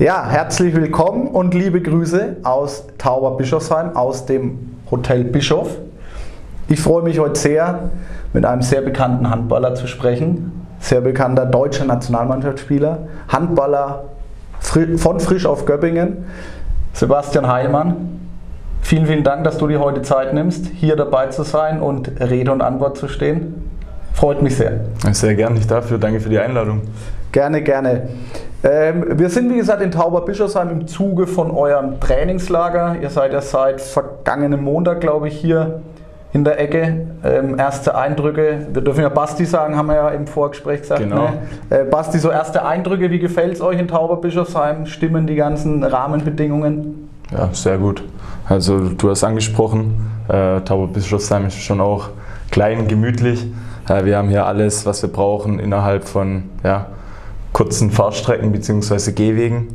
Ja, herzlich willkommen und liebe Grüße aus Tauber Bischofsheim, aus dem Hotel Bischof. Ich freue mich heute sehr, mit einem sehr bekannten Handballer zu sprechen. Sehr bekannter deutscher Nationalmannschaftsspieler, Handballer von Frisch auf Göppingen, Sebastian Heilmann. Vielen, vielen Dank, dass du dir heute Zeit nimmst, hier dabei zu sein und Rede und Antwort zu stehen. Freut mich sehr. Sehr gerne, nicht dafür. Danke für die Einladung. Gerne, gerne. Ähm, wir sind wie gesagt in Tauberbischofsheim im Zuge von eurem Trainingslager. Ihr seid ja seit vergangenem Montag, glaube ich, hier in der Ecke. Ähm, erste Eindrücke, wir dürfen ja Basti sagen, haben wir ja im Vorgespräch gesagt. Genau. Ne? Äh, Basti, so erste Eindrücke, wie gefällt es euch in Tauberbischofsheim? Stimmen die ganzen Rahmenbedingungen? Ja, sehr gut. Also du hast angesprochen, äh, Tauberbischofsheim ist schon auch klein, gemütlich. Äh, wir haben hier alles, was wir brauchen innerhalb von ja, kurzen Fahrstrecken bzw. Gehwegen.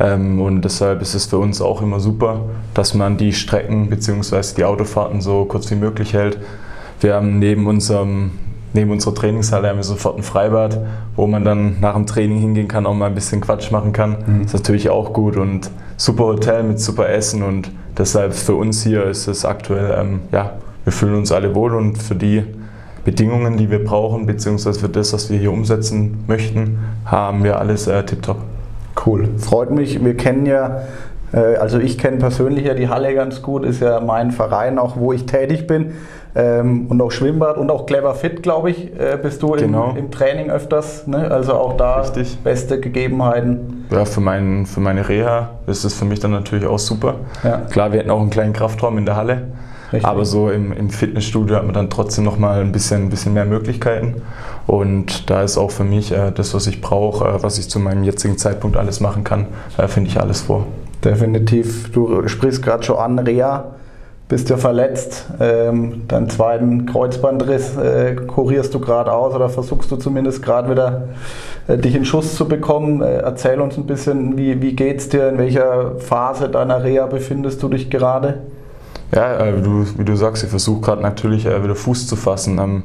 Ähm, und deshalb ist es für uns auch immer super, dass man die Strecken bzw. die Autofahrten so kurz wie möglich hält. Wir haben neben unserem neben unserer Trainingshalle haben wir sofort ein Freibad, wo man dann nach dem Training hingehen kann, auch mal ein bisschen Quatsch machen kann. Mhm. Das ist natürlich auch gut und super Hotel mit super Essen und deshalb für uns hier ist es aktuell, ähm, ja, wir fühlen uns alle wohl und für die Bedingungen, die wir brauchen, beziehungsweise für das, was wir hier umsetzen möchten, haben wir alles äh, tiptop. Cool, freut mich. Wir kennen ja, äh, also ich kenne persönlich ja die Halle ganz gut, ist ja mein Verein, auch wo ich tätig bin. Ähm, und auch Schwimmbad und auch Clever Fit, glaube ich, äh, bist du genau. im, im, Training öfters. Ne? Also auch da Richtig. beste Gegebenheiten. Ja, für, mein, für meine Reha ist es für mich dann natürlich auch super. Ja. Klar, wir hätten auch einen kleinen Kraftraum in der Halle. Richtig. Aber so im, im, Fitnessstudio hat man dann trotzdem noch mal ein bisschen, ein bisschen mehr Möglichkeiten. Und da ist auch für mich äh, das, was ich brauche, äh, was ich zu meinem jetzigen Zeitpunkt alles machen kann, äh, finde ich alles vor. Definitiv. Du sprichst gerade schon an, Rea, bist ja verletzt. Ähm, deinen zweiten Kreuzbandriss äh, kurierst du gerade aus oder versuchst du zumindest gerade wieder äh, dich in Schuss zu bekommen. Äh, erzähl uns ein bisschen, wie, wie geht es dir, in welcher Phase deiner Reha befindest du dich gerade? Ja, äh, wie, du, wie du sagst, ich versuche gerade natürlich äh, wieder Fuß zu fassen. Ähm,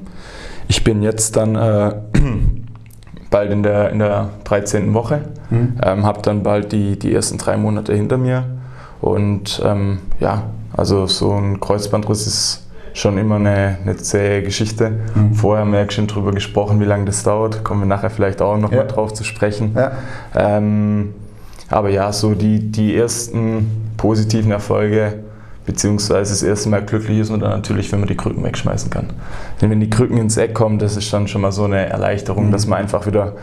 ich bin jetzt dann äh, bald in der, in der 13. Woche, mhm. ähm, habe dann bald die, die ersten drei Monate hinter mir. Und ähm, ja, also so ein Kreuzbandriss ist schon immer eine, eine zähe Geschichte. Mhm. Vorher haben wir ja schon darüber gesprochen, wie lange das dauert. Kommen wir nachher vielleicht auch noch ja. mal drauf zu sprechen. Ja. Ähm, aber ja, so die, die ersten positiven Erfolge beziehungsweise das erste Mal glücklich ist und dann natürlich, wenn man die Krücken wegschmeißen kann. Denn wenn die Krücken ins Eck kommen, das ist dann schon mal so eine Erleichterung, mhm. dass man einfach wieder,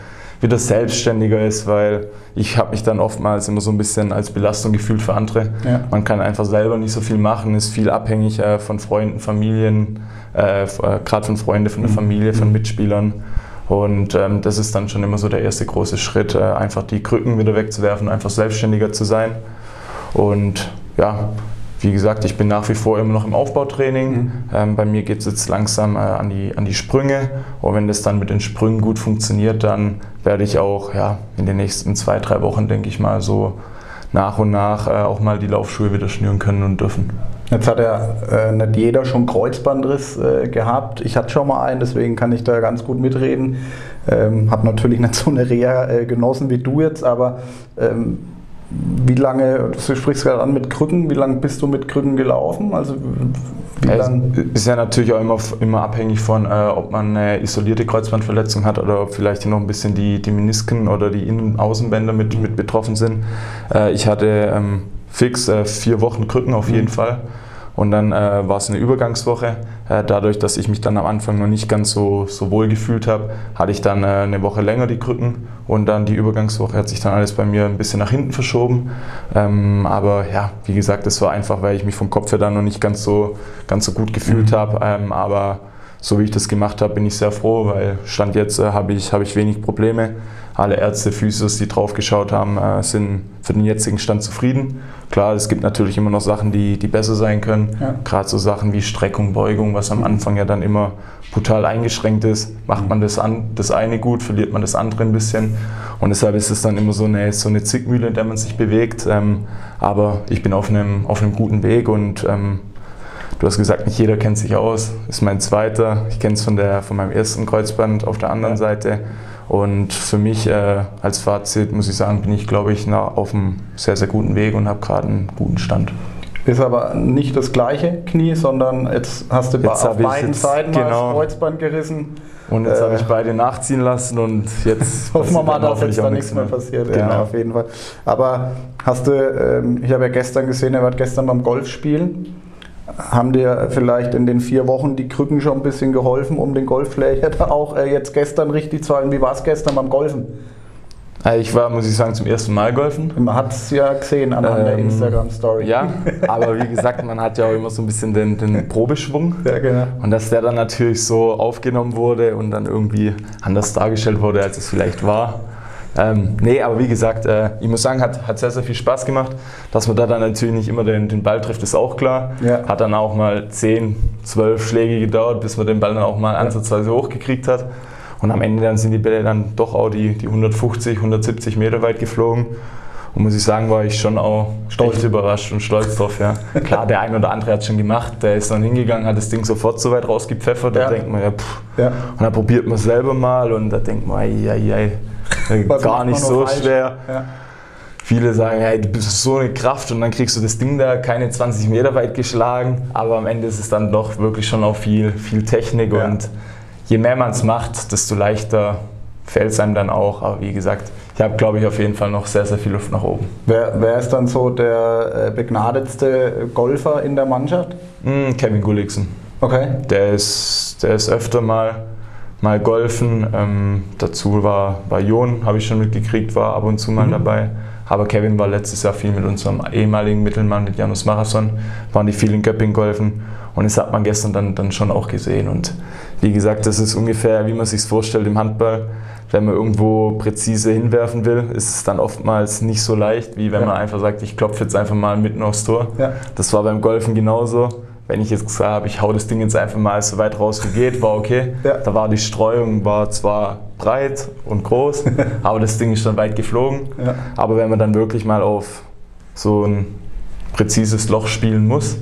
wieder selbstständiger ist, weil ich habe mich dann oftmals immer so ein bisschen als Belastung gefühlt für andere. Ja. Man kann einfach selber nicht so viel machen, ist viel abhängig äh, von Freunden, Familien, äh, äh gerade von Freunden, von der mhm. Familie, von mhm. Mitspielern. Und ähm, das ist dann schon immer so der erste große Schritt, äh, einfach die Krücken wieder wegzuwerfen, einfach selbstständiger zu sein. Und ja, wie gesagt, ich bin nach wie vor immer noch im Aufbautraining. Mhm. Ähm, bei mir geht es jetzt langsam äh, an, die, an die Sprünge. Und wenn das dann mit den Sprüngen gut funktioniert, dann werde ich auch ja, in den nächsten zwei, drei Wochen, denke ich mal, so nach und nach äh, auch mal die Laufschuhe wieder schnüren können und dürfen. Jetzt hat ja äh, nicht jeder schon Kreuzbandriss äh, gehabt. Ich hatte schon mal einen, deswegen kann ich da ganz gut mitreden. Ähm, habe natürlich nicht so eine Reha äh, genossen wie du jetzt, aber ähm, wie lange, du sprichst gerade an mit Krücken, wie lange bist du mit Krücken gelaufen? Also wie ja, ist ja natürlich auch immer, immer abhängig von, äh, ob man eine isolierte Kreuzbandverletzung hat oder ob vielleicht noch ein bisschen die, die Menisken oder die Innen- und Außenbänder mit, mit betroffen sind. Äh, ich hatte ähm, fix äh, vier Wochen Krücken auf jeden mhm. Fall. Und dann äh, war es eine Übergangswoche. Äh, dadurch, dass ich mich dann am Anfang noch nicht ganz so, so wohl gefühlt habe, hatte ich dann äh, eine Woche länger die Krücken. Und dann die Übergangswoche hat sich dann alles bei mir ein bisschen nach hinten verschoben. Ähm, aber ja, wie gesagt, das war einfach, weil ich mich vom Kopf her dann noch nicht ganz so, ganz so gut gefühlt mhm. habe. Ähm, aber so wie ich das gemacht habe, bin ich sehr froh, weil Stand jetzt äh, habe ich, hab ich wenig Probleme alle Ärzte, Physios, die drauf geschaut haben, äh, sind für den jetzigen Stand zufrieden. Klar, es gibt natürlich immer noch Sachen, die, die besser sein können. Ja. Gerade so Sachen wie Streckung, Beugung, was am Anfang ja dann immer brutal eingeschränkt ist. Macht man das, an, das eine gut, verliert man das andere ein bisschen. Und deshalb ist es dann immer so eine, so eine Zickmühle, in der man sich bewegt. Ähm, aber ich bin auf einem, auf einem guten Weg und ähm, du hast gesagt, nicht jeder kennt sich aus. Ist mein zweiter. Ich kenne es von, von meinem ersten Kreuzband auf der anderen ja. Seite. Und für mich äh, als Fazit muss ich sagen, bin ich, glaube ich, na, auf einem sehr, sehr guten Weg und habe gerade einen guten Stand. Ist aber nicht das gleiche Knie, sondern jetzt hast du jetzt auf beiden Seiten genau. das Kreuzband gerissen. Und jetzt äh, habe ich beide nachziehen lassen und jetzt hoffen wir mal, dass jetzt da nichts mehr passiert. Genau. Ja, auf jeden Fall. Aber hast du, ähm, ich habe ja gestern gesehen, er war gestern beim Golf spielen. Haben dir vielleicht in den vier Wochen die Krücken schon ein bisschen geholfen, um den Golfschläger auch äh, jetzt gestern richtig zu halten? Wie war es gestern beim Golfen? Äh, ich war, muss ich sagen, zum ersten Mal golfen. Man hat es ja gesehen anhand ähm, der Instagram-Story. Ja, aber wie gesagt, man hat ja auch immer so ein bisschen den, den Probeschwung. Ja, genau. Und dass der dann natürlich so aufgenommen wurde und dann irgendwie anders dargestellt wurde, als es vielleicht war. Ähm, nee, aber wie gesagt, äh, ich muss sagen, hat, hat sehr, sehr viel Spaß gemacht. Dass man da dann natürlich nicht immer den, den Ball trifft, ist auch klar. Ja. Hat dann auch mal 10, 12 Schläge gedauert, bis man den Ball dann auch mal ansatzweise hochgekriegt hat. Und am Ende dann sind die Bälle dann doch auch die, die 150, 170 Meter weit geflogen. Und muss ich sagen, war ich schon auch stolz überrascht und stolz drauf. Ja. Klar, der ein oder andere hat es schon gemacht, der ist dann hingegangen, hat das Ding sofort so weit rausgepfeffert. Da denkt man ja, pff. Ja. Und dann probiert man es selber mal und da denkt man, ei, ei, ei, gar nicht so falsch? schwer. Ja. Viele sagen, hey, du bist so eine Kraft und dann kriegst du das Ding da keine 20 Meter weit geschlagen. Aber am Ende ist es dann doch wirklich schon auch viel, viel Technik ja. und je mehr man es macht, desto leichter fällt es einem dann auch. Aber wie gesagt, ich habe, glaube ich, auf jeden Fall noch sehr, sehr viel Luft nach oben. Wer, wer ist dann so der äh, begnadetste Golfer in der Mannschaft? Mm, Kevin Gulliksen. Okay. Der ist, der ist öfter mal, mal golfen. Ähm, dazu war, war Jon, habe ich schon mitgekriegt, war ab und zu mal mhm. dabei. Aber Kevin war letztes Jahr viel mit unserem ehemaligen Mittelmann, mit Janus Marathon, waren die viel in Göpping golfen. Und das hat man gestern dann, dann schon auch gesehen. Und wie gesagt, das ist ungefähr, wie man sich vorstellt im Handball. Wenn man irgendwo präzise hinwerfen will, ist es dann oftmals nicht so leicht, wie wenn ja. man einfach sagt, ich klopfe jetzt einfach mal mitten aufs Tor. Ja. Das war beim Golfen genauso. Wenn ich jetzt gesagt habe, ich hau das Ding jetzt einfach mal so weit raus wie geht, war okay. Ja. Da war die Streuung war zwar breit und groß, aber das Ding ist dann weit geflogen. Aber wenn man dann wirklich mal auf so ein präzises Loch spielen muss,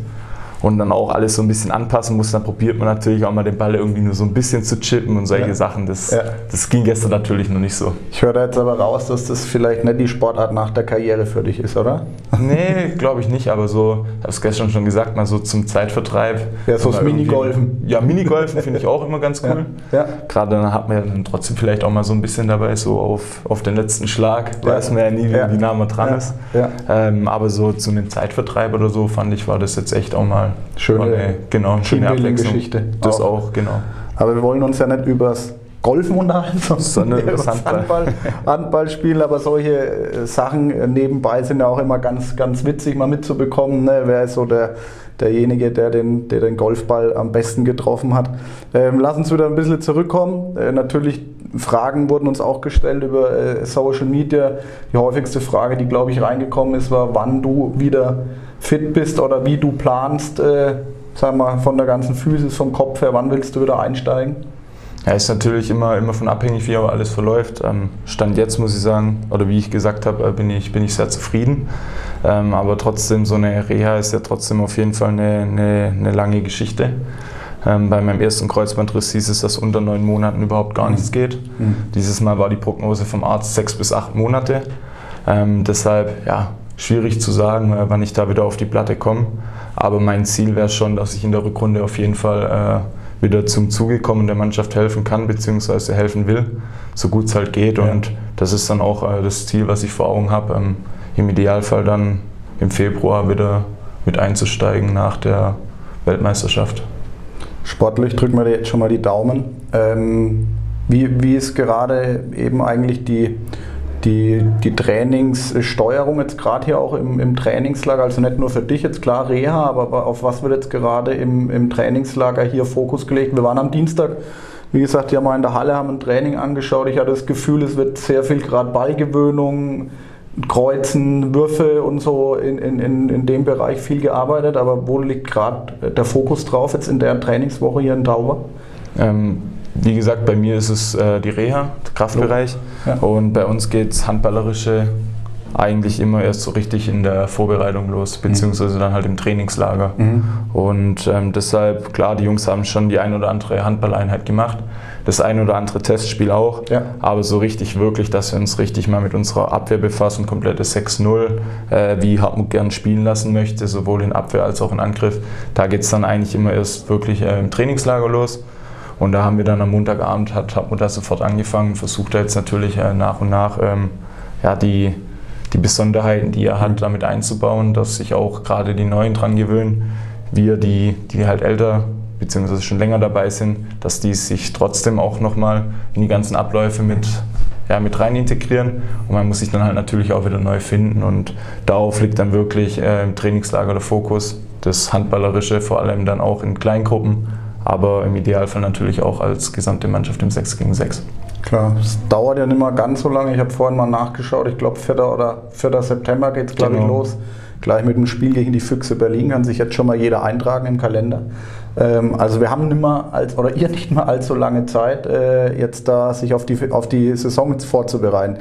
und dann auch alles so ein bisschen anpassen muss, dann probiert man natürlich auch mal den Ball irgendwie nur so ein bisschen zu chippen und solche ja. Sachen. Das, ja. das ging gestern natürlich noch nicht so. Ich höre da jetzt aber raus, dass das vielleicht nicht die Sportart nach der Karriere für dich ist, oder? Nee, glaube ich nicht, aber so, ich habe es gestern schon gesagt, mal so zum Zeitvertreib. Ja, so das Minigolfen. Ja, Minigolfen finde ich auch immer ganz cool. Ja. ja. Gerade dann hat man ja dann trotzdem vielleicht auch mal so ein bisschen dabei, so auf, auf den letzten Schlag, weiß man ja nie, wie, wie nah man dran ist. Ähm, aber so zu einem Zeitvertreib oder so fand ich, war das jetzt echt auch mal schöne, eine, genau, schöne Abwechslung. Geschichte. Das auch. auch, genau. Aber wir wollen uns ja nicht übers Golfen unterhalten, sondern über das Handball. Handball. spielen. Aber solche äh, Sachen äh, nebenbei sind ja auch immer ganz, ganz witzig mal mitzubekommen. Ne? Wer ist so der, derjenige, der den, der den Golfball am besten getroffen hat? Ähm, lass uns wieder ein bisschen zurückkommen. Äh, natürlich Fragen wurden uns auch gestellt über äh, Social Media. Die häufigste Frage, die glaube ich reingekommen ist, war, wann du wieder fit bist oder wie du planst, äh, sagen wir mal, von der ganzen Physis, vom Kopf her, wann willst du wieder einsteigen? Ja, ist natürlich immer, immer von abhängig, wie auch alles verläuft. Ähm, Stand jetzt muss ich sagen, oder wie ich gesagt habe, äh, bin ich, bin ich sehr zufrieden. Ähm, aber trotzdem, so eine Reha ist ja trotzdem auf jeden Fall eine, eine, eine lange Geschichte. Ähm, bei meinem ersten Kreuzbandriss hieß es, dass unter neun Monaten überhaupt gar nichts geht. Mhm. Dieses Mal war die Prognose vom Arzt sechs bis acht Monate. Deshalb, ja, schwierig zu sagen, äh, wann ich da wieder auf die Platte komme. Aber mein Ziel wäre schon, dass ich in der Rückrunde auf jeden Fall äh, wieder zum Zuge komme und der Mannschaft helfen kann, beziehungsweise helfen will, so gut es halt geht. Ja. Und das ist dann auch äh, das Ziel, was ich vor Augen habe, ähm, im Idealfall dann im Februar wieder mit einzusteigen nach der Weltmeisterschaft. Sportlich drücken wir dir jetzt schon mal die Daumen. Ähm, wie, wie ist gerade eben eigentlich die die, die Trainingssteuerung jetzt gerade hier auch im, im, Trainingslager, also nicht nur für dich jetzt klar Reha, aber auf was wird jetzt gerade im, im Trainingslager hier Fokus gelegt? Wir waren am Dienstag, wie gesagt, ja mal in der Halle, haben ein Training angeschaut. Ich hatte das Gefühl, es wird sehr viel gerade Ballgewöhnung, Kreuzen, Würfe und so in, in, in dem Bereich viel gearbeitet. Aber wo liegt gerade der Fokus drauf jetzt in der Trainingswoche hier in Tauber? Ähm wie gesagt, bei mir ist es äh, die Reha, der Kraftbereich. Ja. Und bei uns geht es handballerische eigentlich immer erst so richtig in der Vorbereitung los, beziehungsweise dann halt im Trainingslager. Mhm. Und ähm, deshalb, klar, die Jungs haben schon die ein oder andere Handballeinheit gemacht, das ein oder andere Testspiel auch, Ja. aber so richtig wirklich, dass wir uns richtig mal mit unserer Abwehr befassen, komplettes 6-0, äh, wie Hartmut gern spielen lassen möchte, sowohl in Abwehr als auch in Angriff. Da geht es dann eigentlich immer erst wirklich äh, im Trainingslager los. Und da haben wir dann am Montagabend, hat Hartmut da sofort angefangen, versucht er jetzt natürlich äh, nach und nach ähm, ja, die, die Besonderheiten, die er hat, damit einzubauen, dass sich auch gerade die Neuen dran gewöhnen. Wir, die, die halt älter bzw. schon länger dabei sind, dass die sich trotzdem auch nochmal in die ganzen Abläufe mit, ja, mit rein integrieren. Und man muss sich dann halt natürlich auch wieder neu finden. Und darauf liegt dann wirklich äh, im Trainingslager der Fokus. Das Handballerische, vor allem dann auch in Kleingruppen, aber im Idealfall natürlich auch als gesamte Mannschaft im 6 gegen 6. Klar, es dauert ja nicht mal ganz so lange. Ich habe vorhin mal nachgeschaut. Ich glaube, 4. oder 4. September geht es, glaube ich, Genau. los. Gleich mit dem Spiel gegen die Füchse Berlin kann sich jetzt schon mal jeder eintragen im Kalender. Ähm, also wir haben nicht mal als, oder ihr nicht mal allzu lange Zeit, äh, jetzt da sich auf die, auf die Saison vorzubereiten.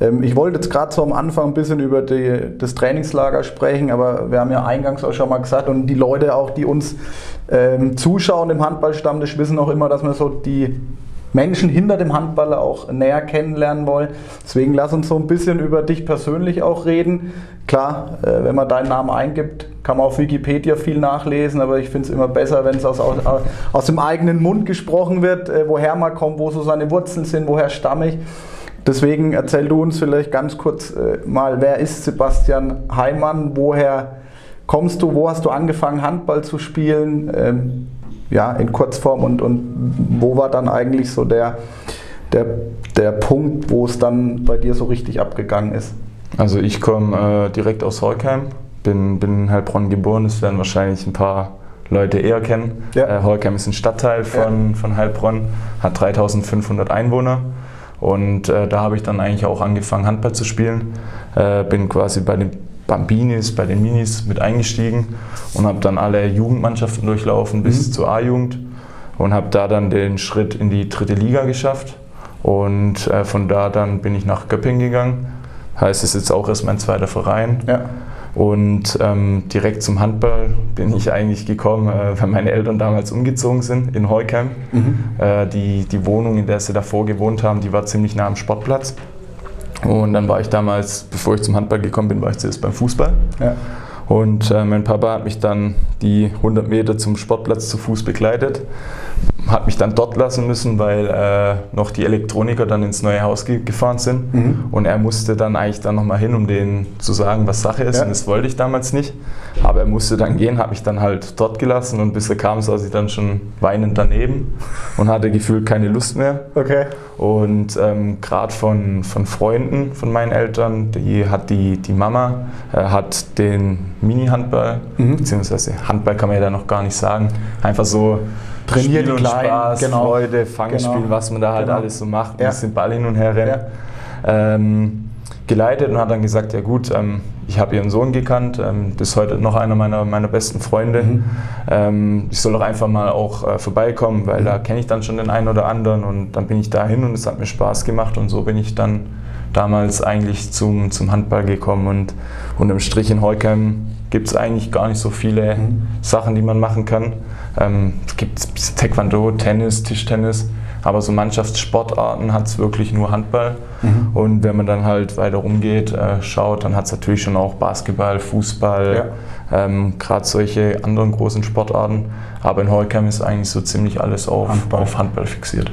Ähm, ich wollte jetzt gerade so am Anfang ein bisschen über die, das Trainingslager sprechen, aber wir haben ja eingangs auch schon mal gesagt und die Leute auch, die uns ähm, zuschauen im Handballstammtisch, wissen auch immer, dass wir so die Menschen hinter dem Handballer auch näher kennenlernen wollen. Deswegen lass uns so ein bisschen über dich persönlich auch reden. Klar, äh, wenn man deinen Namen eingibt, kann man auf Wikipedia viel nachlesen, aber ich finde es immer besser, wenn es aus, aus, aus dem eigenen Mund gesprochen wird, äh, woher man kommt, wo so seine Wurzeln sind, woher stamme ich. Deswegen erzähl du uns vielleicht ganz kurz äh, mal, wer ist Sebastian Heimann, woher kommst du, wo hast du angefangen Handball zu spielen? Ähm, ja, in Kurzform und, und wo war dann eigentlich so der, der, der Punkt, wo es dann bei dir so richtig abgegangen ist? Also ich komme äh, direkt aus Holkheim, bin, bin in Heilbronn geboren, das werden wahrscheinlich ein paar Leute eher kennen. Ja. Äh, Holkheim ist ein Stadtteil von, von Heilbronn, hat 3500 Einwohner und äh, da habe ich dann eigentlich auch angefangen Handball zu spielen. Äh, bin quasi bei den Bambinis, bei den Minis mit eingestiegen und habe dann alle Jugendmannschaften durchlaufen bis Mhm. zur A-Jugend und habe da dann den Schritt in die dritte Liga geschafft und äh, von da dann bin ich nach Göppingen gegangen. Heißt es jetzt auch erst mein zweiter Verein. Ja. Und ähm, direkt zum Handball bin ich eigentlich gekommen, äh, weil meine Eltern damals umgezogen sind in Heukheim. Mhm. Äh, die, die Wohnung, in der sie davor gewohnt haben, die war ziemlich nah am Sportplatz. Und dann war ich damals, bevor ich zum Handball gekommen bin, war ich zuerst beim Fußball. Ja. Und äh, mein Papa hat mich dann die 100 Meter zum Sportplatz zu Fuß begleitet, hat mich dann dort lassen müssen, weil äh, noch die Elektroniker dann ins neue Haus ge gefahren sind. Mhm. Und er musste dann eigentlich dann nochmal hin, um denen zu sagen, was Sache ist. Ja. Und das wollte ich damals nicht. Aber er musste dann gehen, hat mich dann halt dort gelassen und bis er kam, saß ich dann schon weinend daneben und hatte gefühlt keine Lust mehr. Okay. Und ähm, gerade von, von Freunden von meinen Eltern, die hat die, die Mama äh, hat den Mini-Handball, Mhm. beziehungsweise Handball kann man ja da noch gar nicht sagen, einfach so Trainieren Spiel die und Kleinen, Spaß, genau. Freude, Fangspiel, Genau. was man da halt Genau. alles so macht, Ja. ein bisschen Ball hin und her rennen. Ähm, geleitet und hat dann gesagt, ja gut, ähm, ich habe ihren Sohn gekannt, ähm, das ist heute noch einer meiner, meiner besten Freunde. Mhm. Ähm, ich soll doch einfach mal auch äh, vorbeikommen, weil da kenne ich dann schon den einen oder anderen und dann bin ich dahin und es hat mir Spaß gemacht und so bin ich dann damals eigentlich zum, zum Handball gekommen und unterm Strich in Heukheim gibt es eigentlich gar nicht so viele Mhm. Sachen, die man machen kann. Ähm, es gibt Taekwondo, Tennis, Tischtennis, aber so Mannschaftssportarten hat es wirklich nur Handball. Mhm. Und wenn man dann halt weiter rumgeht, äh, schaut, dann hat es natürlich schon auch Basketball, Fußball, ähm, gerade solche anderen großen Sportarten. Aber in Heukheim ist eigentlich so ziemlich alles auf Handball. auf Handball fixiert.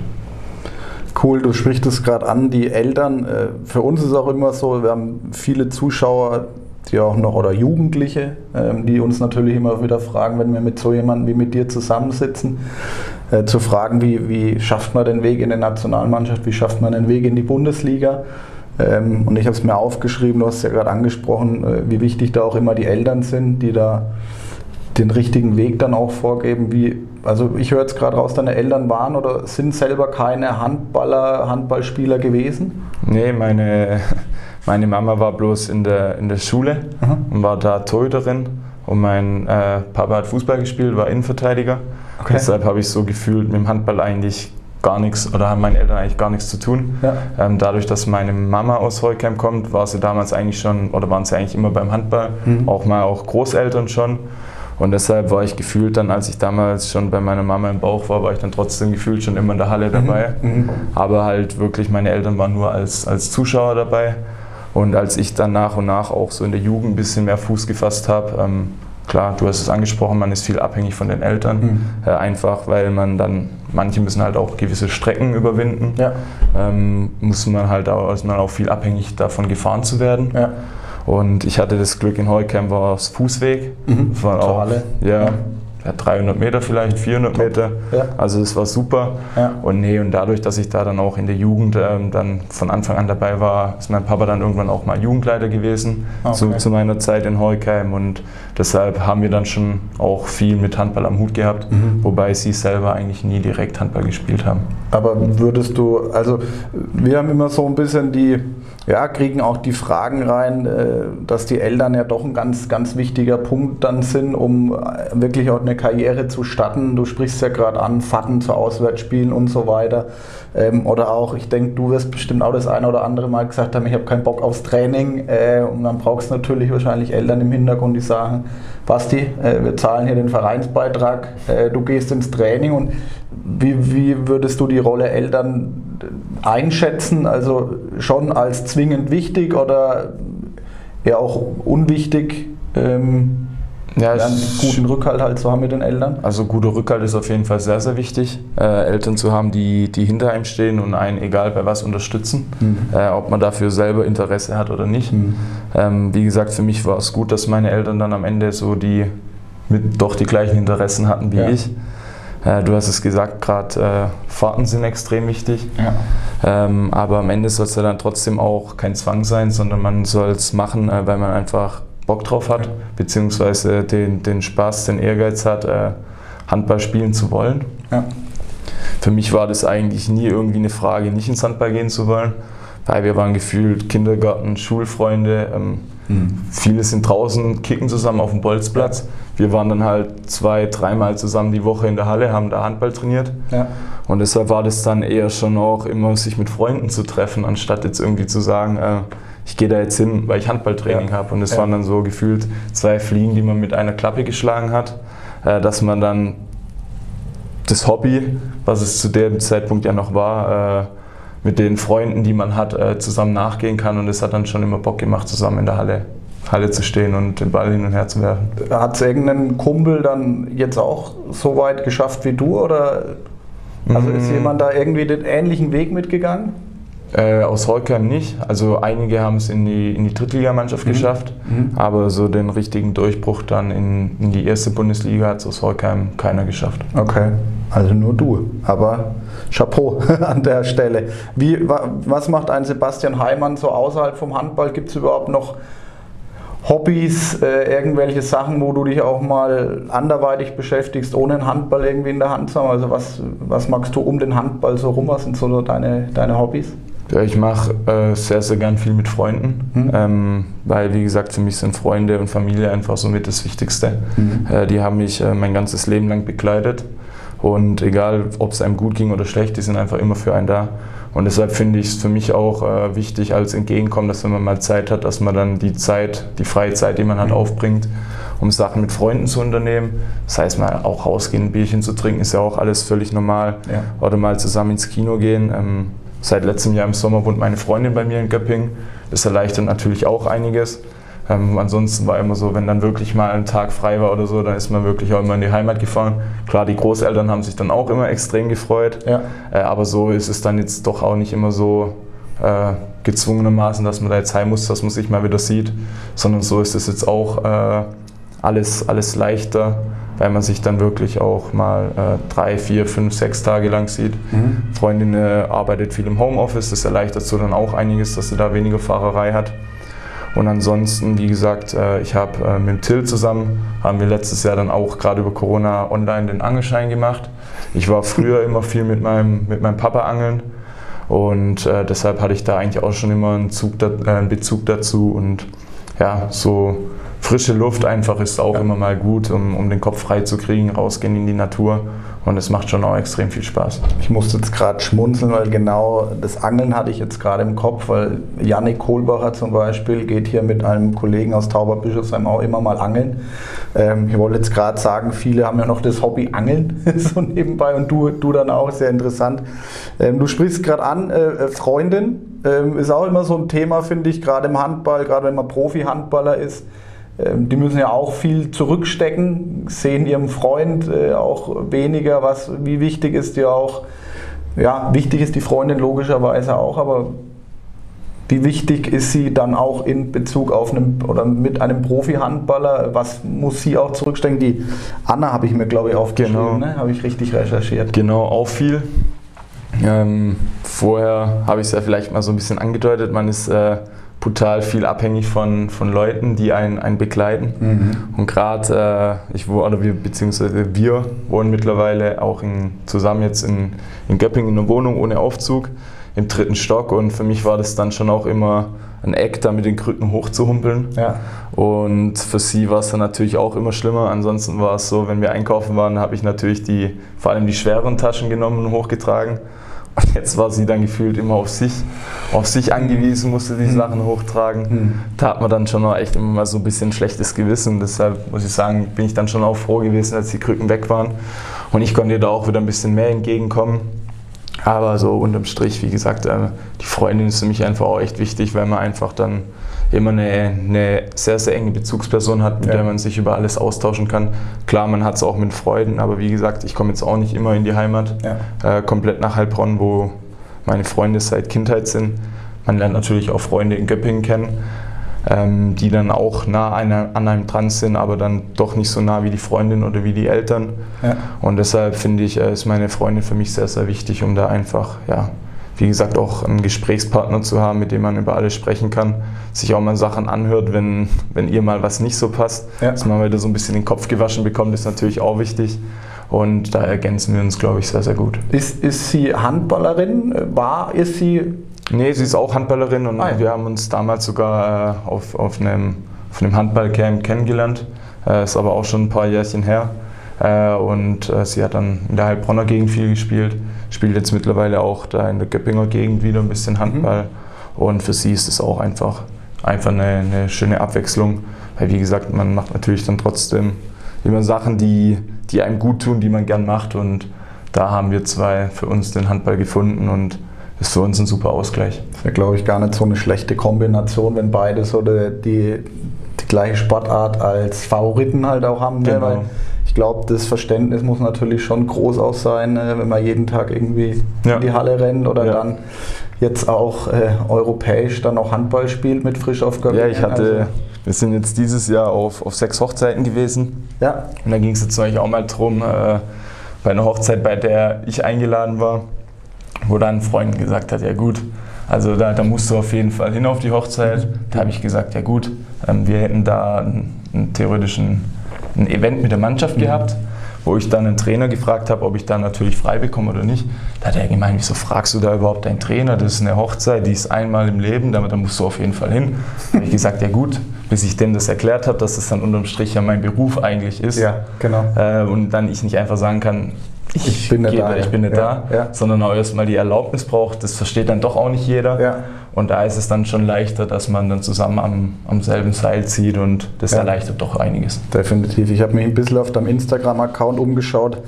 Cool, du sprichst es gerade an, die Eltern. äh, Für uns ist auch immer so, wir haben viele Zuschauer, die auch noch, oder Jugendliche, ähm, die uns natürlich immer wieder fragen, wenn wir mit so jemandem wie mit dir zusammensitzen, äh, zu fragen, wie, wie schafft man den Weg in die Nationalmannschaft, wie schafft man den Weg in die Bundesliga. Ähm, Und ich habe es mir aufgeschrieben, du hast es ja gerade angesprochen, äh, wie wichtig da auch immer die Eltern sind, die da den richtigen Weg dann auch vorgeben. Wie, also ich höre jetzt gerade raus, deine Eltern waren oder sind selber keine Handballer, Handballspieler gewesen? Nee, meine, meine Mama war bloß in der, in der Schule Aha. und war da Torhüterin. Und mein äh, Papa hat Fußball gespielt, war Innenverteidiger. Okay. Deshalb habe ich so gefühlt mit dem Handball eigentlich gar nichts oder haben meine Eltern eigentlich gar nichts zu tun. Ja. Ähm, dadurch, dass meine Mama aus Heukheim kommt, war sie damals eigentlich schon oder waren sie eigentlich immer beim Handball, mhm. auch mal auch Großeltern schon. Und deshalb war ich gefühlt dann, als ich damals schon bei meiner Mama im Bauch war, war ich dann trotzdem gefühlt schon immer in der Halle dabei. Mhm. mhm. Aber halt wirklich, meine Eltern waren nur als, als Zuschauer dabei. Und als ich dann nach und nach auch so in der Jugend ein bisschen mehr Fuß gefasst habe, ähm, klar, du hast es angesprochen, man ist viel abhängig von den Eltern. Mhm. Äh, einfach, weil man dann, manche müssen halt auch gewisse Strecken überwinden. Ja. Ähm, muss man halt auch, ist man auch viel abhängig davon gefahren zu werden. Ja. Und ich hatte das Glück in Heukamp war es Fußweg. Mhm. War auch, ja, ja, 300 Meter vielleicht, 400 Meter. Ja. Also das war super. Ja. Und nee, und dadurch, dass ich da dann auch in der Jugend ähm, dann von Anfang an dabei war, ist mein Papa dann irgendwann auch mal Jugendleiter gewesen okay. zu, zu, meiner Zeit in Heukheim. Und deshalb haben wir dann schon auch viel mit Handball am Hut gehabt, mhm. wobei sie selber eigentlich nie direkt Handball gespielt haben. Aber würdest du, also wir haben immer so ein bisschen die ja, kriegen auch die Fragen rein, äh, dass die Eltern ja doch ein ganz, ganz wichtiger Punkt dann sind, um äh, wirklich auch eine Karriere zu starten. Du sprichst ja gerade an, Fatten zu Auswärtsspielen und so weiter. Ähm, oder auch, ich denke, du wirst bestimmt auch das eine oder andere Mal gesagt haben, ich habe keinen Bock aufs Training. Äh, und dann brauchst du natürlich wahrscheinlich Eltern im Hintergrund, die sagen, Basti, wir zahlen hier den Vereinsbeitrag, du gehst ins Training. Und wie, wie würdest du die Rolle Eltern einschätzen? Also schon als zwingend wichtig oder eher auch unwichtig? Ähm, ja, einen guten Rückhalt halt zu haben mit den Eltern? Also guter Rückhalt ist auf jeden Fall sehr, sehr wichtig. Äh, Eltern zu haben, die, die hinter einem stehen und einen egal bei was unterstützen, mhm. äh, ob man dafür selber Interesse hat oder nicht. Mhm. Ähm, wie gesagt, für mich war es gut, dass meine Eltern dann am Ende so die mit doch die gleichen Interessen hatten wie ja. ich. Äh, du hast es gesagt, gerade äh, Fahrten sind extrem wichtig. Ja. Ähm, aber am Ende soll es ja dann trotzdem auch kein Zwang sein, sondern man soll es machen, äh, weil man einfach Bock drauf hat, beziehungsweise den, den Spaß, den Ehrgeiz hat, äh, Handball spielen zu wollen. Ja. Für mich war das eigentlich nie irgendwie eine Frage, nicht ins Handball gehen zu wollen, weil wir waren gefühlt Kindergarten, Schulfreunde. Ähm, mhm. Viele sind draußen, kicken zusammen auf dem Bolzplatz. Wir waren dann halt zwei, dreimal zusammen die Woche in der Halle, haben da Handball trainiert. Ja. Und deshalb war das dann eher schon auch immer, sich mit Freunden zu treffen, anstatt jetzt irgendwie zu sagen, äh, ich gehe da jetzt hin, weil ich Handballtraining ja. habe. Und es waren dann so gefühlt zwei Fliegen, die man mit einer Klappe geschlagen hat, äh, dass man dann das Hobby, was es zu dem Zeitpunkt ja noch war, äh, mit den Freunden, die man hat, äh, zusammen nachgehen kann. Und es hat dann schon immer Bock gemacht, zusammen in der Halle, Halle zu stehen und den Ball hin und her zu werfen. Hat es irgendein Kumpel dann jetzt auch so weit geschafft wie du? Oder also ist mm. jemand da irgendwie den ähnlichen Weg mitgegangen? Äh, aus Heukheim nicht. Also einige haben es in die, in die Drittligamannschaft mhm. geschafft, mhm. aber so den richtigen Durchbruch dann in, in die erste Bundesliga hat es aus Heukheim keiner geschafft. Okay, also nur du. Aber Chapeau an der Stelle. Wie, was macht ein Sebastian Heimann so außerhalb vom Handball? Gibt es überhaupt noch Hobbys, äh, irgendwelche Sachen, wo du dich auch mal anderweitig beschäftigst, ohne einen Handball irgendwie in der Hand zu haben? Also was, was magst du um den Handball so rum? Was sind so deine, deine Hobbys? Ja, ich mache äh, sehr, sehr gern viel mit Freunden, mhm. ähm, weil, wie gesagt, für mich sind Freunde und Familie einfach somit das Wichtigste. Mhm. Äh, die haben mich äh, mein ganzes Leben lang begleitet und egal, ob es einem gut ging oder schlecht, die sind einfach immer für einen da. Und deshalb finde ich es für mich auch äh, wichtig als Entgegenkommen, dass wenn man mal Zeit hat, dass man dann die Zeit, die freie Zeit, die man hat, mhm. aufbringt, um Sachen mit Freunden zu unternehmen. Das heißt, mal auch rausgehen, ein Bierchen zu trinken, ist ja auch alles völlig normal. Ja. Oder mal zusammen ins Kino gehen. Ähm, Seit letztem Jahr im Sommer wohnt meine Freundin bei mir in Göppingen. Das erleichtert natürlich auch einiges. Ähm, ansonsten war immer so, wenn dann wirklich mal ein Tag frei war oder so, dann ist man wirklich auch immer in die Heimat gefahren. Klar, die Großeltern haben sich dann auch immer extrem gefreut, ja. äh, aber so ist es dann jetzt doch auch nicht immer so äh, gezwungenermaßen, dass man da jetzt heim muss, dass man sich mal wieder sieht, sondern so ist es jetzt auch äh, alles, alles leichter weil man sich dann wirklich auch mal äh, drei, vier, fünf, sechs Tage lang sieht. Mhm. Freundin äh, arbeitet viel im Homeoffice, das erleichtert so dann auch einiges, dass sie da weniger Fahrerei hat. Und ansonsten, wie gesagt, äh, ich habe äh, mit Till zusammen, haben wir letztes Jahr dann auch gerade über Corona online den Angelschein gemacht. Ich war früher immer viel mit meinem, mit meinem Papa angeln und äh, deshalb hatte ich da eigentlich auch schon immer einen, Zug, einen Bezug dazu und ja, so frische Luft einfach ist auch ja. immer mal gut, um, um den Kopf frei zu kriegen, rausgehen in die Natur Und es macht schon auch extrem viel Spaß. Ich musste jetzt gerade schmunzeln, weil genau das Angeln hatte ich jetzt gerade im Kopf, weil Yannick Kohlbacher zum Beispiel geht hier mit einem Kollegen aus Tauberbischofsheim auch immer mal angeln. Ähm, ich wollte jetzt gerade sagen, viele haben ja noch das Hobby Angeln so nebenbei und du, du dann auch, sehr interessant. Ähm, du sprichst gerade an, äh, Freundin ähm, ist auch immer so ein Thema, finde ich, gerade im Handball, gerade wenn man Profi-Handballer ist die müssen ja auch viel zurückstecken, sehen ihrem Freund äh, auch weniger, was, wie wichtig ist dir auch, ja, wichtig ist die Freundin logischerweise auch, aber wie wichtig ist sie dann auch in Bezug auf einem oder mit einem Profi-Handballer? Was muss sie auch zurückstecken? Die Anna habe ich mir, glaube ich, aufgeschrieben, genau. ne? habe ich richtig recherchiert. Genau, auch viel. Ähm, vorher habe ich es ja vielleicht mal so ein bisschen angedeutet, man ist äh, brutal viel abhängig von, von Leuten, die einen, einen begleiten. Mhm. Und gerade äh, ich oder wir, beziehungsweise wir wohnen mittlerweile auch in, zusammen jetzt in, in Göppingen in einer Wohnung ohne Aufzug im dritten Stock und für mich war das dann schon auch immer ein Eck, da mit den Krücken hochzuhumpeln. Ja. Und für sie war es dann natürlich auch immer schlimmer. Ansonsten war es so, wenn wir einkaufen waren, habe ich natürlich die, vor allem die schweren Taschen genommen und hochgetragen. Jetzt war sie dann gefühlt immer auf sich, auf sich angewiesen, musste die mhm. Sachen hochtragen. Mhm. Da hat man dann schon auch echt immer mal so ein bisschen schlechtes Gewissen. Deshalb muss ich sagen, bin ich dann schon auch froh gewesen, als die Krücken weg waren. Und ich konnte ihr da auch wieder ein bisschen mehr entgegenkommen. Aber so unterm Strich, wie gesagt, äh, die Freundin ist für mich einfach auch echt wichtig, weil man einfach dann immer eine, eine sehr, sehr enge Bezugsperson hat, mit ja. der man sich über alles austauschen kann. Klar, man hat es auch mit Freunden, aber wie gesagt, ich komme jetzt auch nicht immer in die Heimat, ja. äh, komplett nach Heilbronn, wo meine Freunde seit Kindheit sind. Man lernt natürlich auch Freunde in Göppingen kennen, ähm, die dann auch nah an einem dran sind, aber dann doch nicht so nah wie die Freundin oder wie die Eltern. Ja. Und deshalb finde ich, äh, ist meine Freundin für mich sehr, sehr wichtig, um da einfach ja, wie gesagt, auch einen Gesprächspartner zu haben, mit dem man über alles sprechen kann, sich auch mal Sachen anhört, wenn, wenn ihr mal was nicht so passt, ja. dass man wieder so ein bisschen den Kopf gewaschen bekommt, ist natürlich auch wichtig. Und da ergänzen wir uns, glaube ich, sehr, sehr gut. Ist, ist sie Handballerin? War, ist sie? Nee, sie ist auch Handballerin und ah, ja. wir haben uns damals sogar äh, auf, auf, einem, auf einem Handballcamp kennengelernt. Äh, ist aber auch schon ein paar Jährchen her. Äh, und äh, sie hat dann in der Heilbronner Gegend viel gespielt spielt jetzt mittlerweile auch da in der Göppinger Gegend wieder ein bisschen Handball. Mhm. Und für sie ist es auch einfach, einfach eine, eine, schöne Abwechslung. Weil wie gesagt, man macht natürlich dann trotzdem immer Sachen, die, die einem gut tun, die man gern macht. Und da haben wir zwei für uns den Handball gefunden und ist für uns ein super Ausgleich. Das wäre, glaube ich, gar nicht so eine schlechte Kombination, wenn beide so die, die, gleiche Sportart als Favoriten halt auch haben. Ne? Genau. Ne? Ich glaube, das Verständnis muss natürlich schon groß auch sein, äh, wenn man jeden Tag irgendwie ja. in die Halle rennt oder ja. dann jetzt auch äh, europäisch dann auch Handball spielt mit frisch auf Ja, ich hatte, also, wir sind jetzt dieses Jahr auf, auf sechs Hochzeiten gewesen. Ja. Und da ging es jetzt eigentlich auch mal drum, äh, bei einer Hochzeit, bei der ich eingeladen war, wo dann ein Freund gesagt hat, ja gut, also da, da musst du auf jeden Fall hin auf die Hochzeit. Da habe ich gesagt, ja gut, ähm, wir hätten da einen, einen theoretischen ein Event mit der Mannschaft gehabt, wo ich dann einen Trainer gefragt habe, ob ich da natürlich frei bekomme oder nicht. Da hat er gemeint, wieso fragst du da überhaupt einen Trainer? Das ist eine Hochzeit, die ist einmal im Leben, da, da musst du auf jeden Fall hin. Da habe ich gesagt, ja gut, bis ich dem das erklärt habe, dass das dann unterm Strich ja mein Beruf eigentlich ist. Ja, genau. Äh, und dann ich nicht einfach sagen kann, ich, ich bin nicht da, ich bin nicht ja, da ja. sondern auch erstmal die Erlaubnis braucht. Das versteht dann doch auch nicht jeder. Ja. Und da ist es dann schon leichter, dass man dann zusammen am, am selben Seil zieht und das erleichtert doch einiges. Definitiv. Ich habe mich ein bisschen auf deinem Instagram-Account umgeschaut.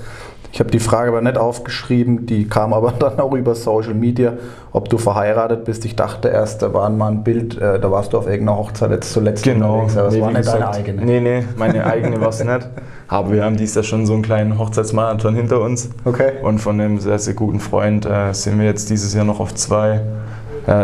Ich habe die Frage aber nicht aufgeschrieben, die kam aber dann auch über Social Media, ob du verheiratet bist. Ich dachte erst, da war mal ein Bild, äh, da warst du auf irgendeiner Hochzeit jetzt zuletzt genau. unterwegs, aber das nee, war nicht gesagt, deine eigene. Nee, nee, meine eigene war es nicht. Aber wir haben dies Jahr schon so einen kleinen Hochzeitsmarathon hinter uns. Okay. Und von einem sehr, sehr guten Freund äh, sind wir jetzt dieses Jahr noch auf zwei,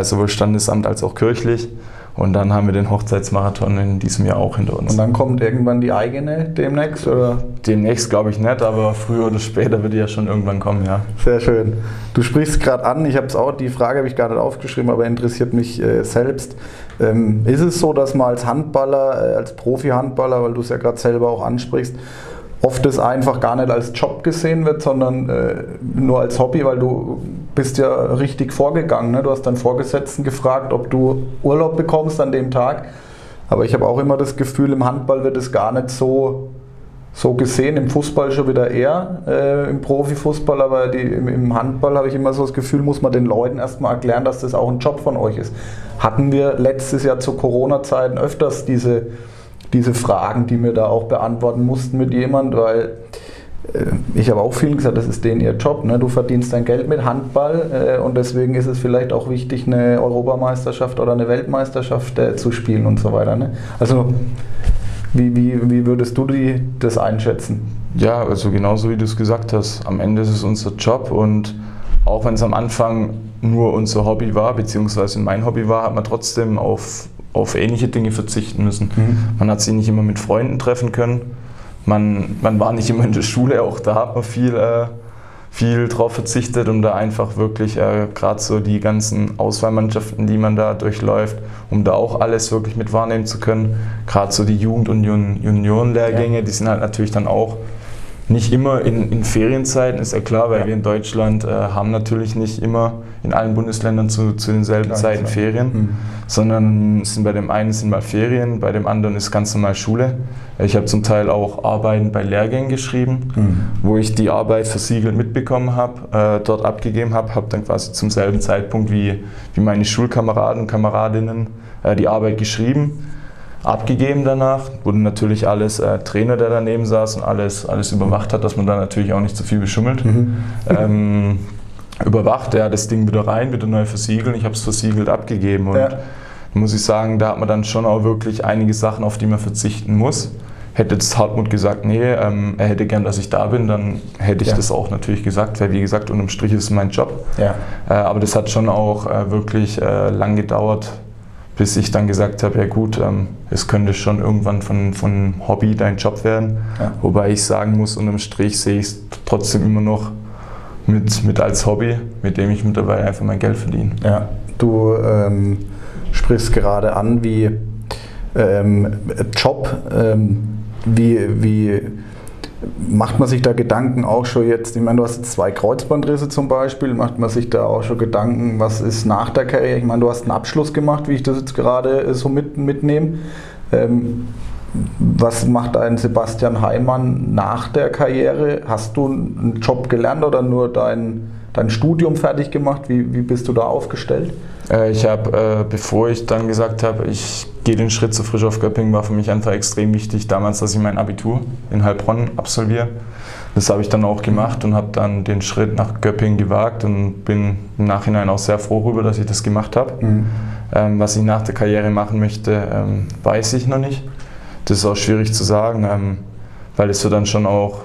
sowohl Standesamt als auch kirchlich. Und dann haben wir den Hochzeitsmarathon in diesem Jahr auch hinter uns. Und dann kommt irgendwann die eigene demnächst? Oder? Demnächst glaube ich nicht, aber früher oder später wird die ja schon irgendwann kommen, ja. Sehr schön. Du sprichst gerade an, ich habe es auch, die Frage habe ich gar nicht aufgeschrieben, aber interessiert mich äh, selbst. Ähm, ist es so, dass man als Handballer, äh, als Profi-Handballer, weil du es ja gerade selber auch ansprichst, oft das einfach gar nicht als Job gesehen wird, sondern äh, nur als Hobby, weil du bist ja richtig vorgegangen. Ne? Du hast deinen Vorgesetzten gefragt, ob du Urlaub bekommst an dem Tag. Aber ich habe auch immer das Gefühl, im Handball wird es gar nicht so so gesehen im Fußball schon wieder eher, äh, im Profifußball, aber die, im, im, Handball habe ich immer so das Gefühl, muss man den Leuten erstmal erklären, dass das auch ein Job von euch ist. Hatten wir letztes Jahr zu Corona-Zeiten öfters diese, diese Fragen, die wir da auch beantworten mussten mit jemand, weil ich habe auch vielen gesagt, das ist denen ihr Job. Ne? Du verdienst dein Geld mit Handball äh, und deswegen ist es vielleicht auch wichtig, eine Europameisterschaft oder eine Weltmeisterschaft äh, zu spielen und so weiter. Ne? Also wie, wie, wie würdest du die, das einschätzen? Ja, also genauso wie du es gesagt hast. Am Ende ist es unser Job und auch wenn es am Anfang nur unser Hobby war, beziehungsweise mein Hobby war, hat man trotzdem auf, auf ähnliche Dinge verzichten müssen. Mhm. Man hat sich nicht immer mit Freunden treffen können. Man, man war nicht immer in der Schule, auch da hat man viel äh, viel drauf verzichtet, um da einfach wirklich äh, gerade so die ganzen Auswahlmannschaften, die man da durchläuft, um da auch alles wirklich mit wahrnehmen zu können. Gerade so die Jugend- und Juniorenlehrgänge, ja. die sind halt natürlich dann auch nicht immer in, in Ferienzeiten, ist ja klar, weil ja. wir in Deutschland äh, haben natürlich nicht immer in allen Bundesländern zu, zu denselben Klar, Zeiten Ferien, mhm. sondern sind bei dem einen sind mal Ferien, bei dem anderen ist ganz normal Schule. Ich habe zum Teil auch Arbeiten bei Lehrgängen geschrieben, mhm. wo ich die Arbeit versiegelt mitbekommen habe, äh, dort abgegeben habe, habe dann quasi zum selben Zeitpunkt wie, wie meine Schulkameraden und Kameradinnen äh, die Arbeit geschrieben abgegeben danach. Wurde natürlich alles äh, Trainer, der daneben saß und alles, alles überwacht hat, dass man da natürlich auch nicht zu viel beschummelt. Mhm. Ähm, überwacht, er das Ding wieder rein, wieder neu versiegeln. Ich habe es versiegelt abgegeben und ja. muss ich sagen, da hat man dann schon auch wirklich einige Sachen, auf die man verzichten muss. Hätte jetzt Hartmut gesagt, nee, ähm, er hätte gern, dass ich da bin, dann hätte ich ja. das auch natürlich gesagt, weil wie gesagt, unterm Strich ist es mein Job. Ja. Äh, aber das hat schon auch äh, wirklich äh, lang gedauert, bis ich dann gesagt habe, ja gut, ähm, es könnte schon irgendwann von, von Hobby dein Job werden. Ja. Wobei ich sagen muss, unterm Strich sehe ich es trotzdem immer noch mit, mit als Hobby, mit dem ich mittlerweile einfach mein Geld verdiene. Ja, du ähm, sprichst gerade an, wie ähm, Job, ähm, wie, wie Macht man sich da Gedanken auch schon jetzt, ich meine, du hast jetzt zwei Kreuzbandrisse zum Beispiel, macht man sich da auch schon Gedanken, was ist nach der Karriere? Ich meine, du hast einen Abschluss gemacht, wie ich das jetzt gerade so mit, mitnehme. Ähm, was macht ein Sebastian Heimann nach der Karriere? Hast du einen Job gelernt oder nur dein, dein Studium fertig gemacht? Wie, wie bist du da aufgestellt? Äh, ich habe, äh, bevor ich dann gesagt habe, ich gehe den Schritt zu Frisch auf Göppingen, war für mich einfach extrem wichtig damals, dass ich mein Abitur in Heilbronn absolviere. Das habe ich dann auch gemacht und habe dann den Schritt nach Göppingen gewagt und bin im Nachhinein auch sehr froh darüber, dass ich das gemacht habe. Mhm. Ähm, was ich nach der Karriere machen möchte, ähm, weiß ich noch nicht. Das ist auch schwierig zu sagen, ähm, weil es wird dann schon auch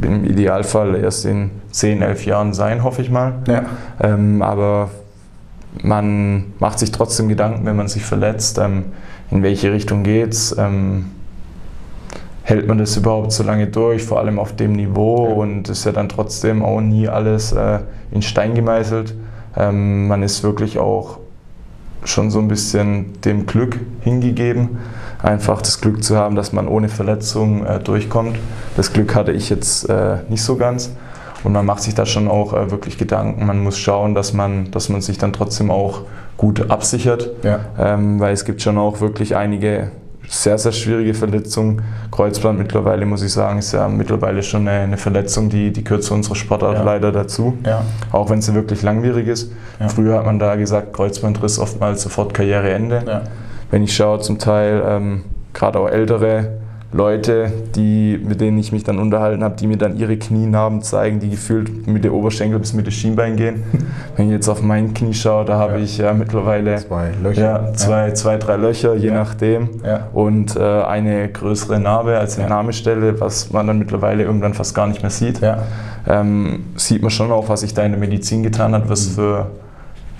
im Idealfall erst in 10, 11 Jahren sein, hoffe ich mal. Ja. Aber man macht sich trotzdem Gedanken, wenn man sich verletzt, ähm, in welche Richtung geht es. Ähm, hält man das überhaupt so lange durch, vor allem auf dem Niveau und ist ja dann trotzdem auch nie alles äh, in Stein gemeißelt. Ähm, man ist wirklich auch schon so ein bisschen dem Glück hingegeben, einfach das Glück zu haben, dass man ohne Verletzung äh, durchkommt. Das Glück hatte ich jetzt äh, nicht so ganz. Und man macht sich da schon auch äh, wirklich Gedanken. Man muss schauen, dass man, dass man sich dann trotzdem auch gut absichert. Ja. Ähm, weil es gibt schon auch wirklich einige sehr, sehr schwierige Verletzungen. Kreuzband mittlerweile, muss ich sagen, ist ja mittlerweile schon eine, eine Verletzung, die, die gehört zu unserer Sportart ja. leider dazu. Ja. Auch wenn sie wirklich langwierig ist. Früher hat man da gesagt, Kreuzbandriss oftmals sofort Karriereende. Wenn ich schaue, zum Teil ähm, gerade auch ältere Leute, die, mit denen ich mich dann unterhalten habe, die mir dann ihre Knienarben zeigen, die gefühlt mit der Oberschenkel bis mit dem Schienbein gehen. Wenn ich jetzt auf mein Knie schaue, da habe ja. ich ja mittlerweile zwei, Löcher. Ja, zwei, ja. zwei drei Löcher, je nachdem. Und äh, eine größere Narbe als Entnahmestelle, was man dann mittlerweile irgendwann fast gar nicht mehr sieht. Ähm, sieht man schon auch, was sich da in der Medizin getan hat, was mhm. für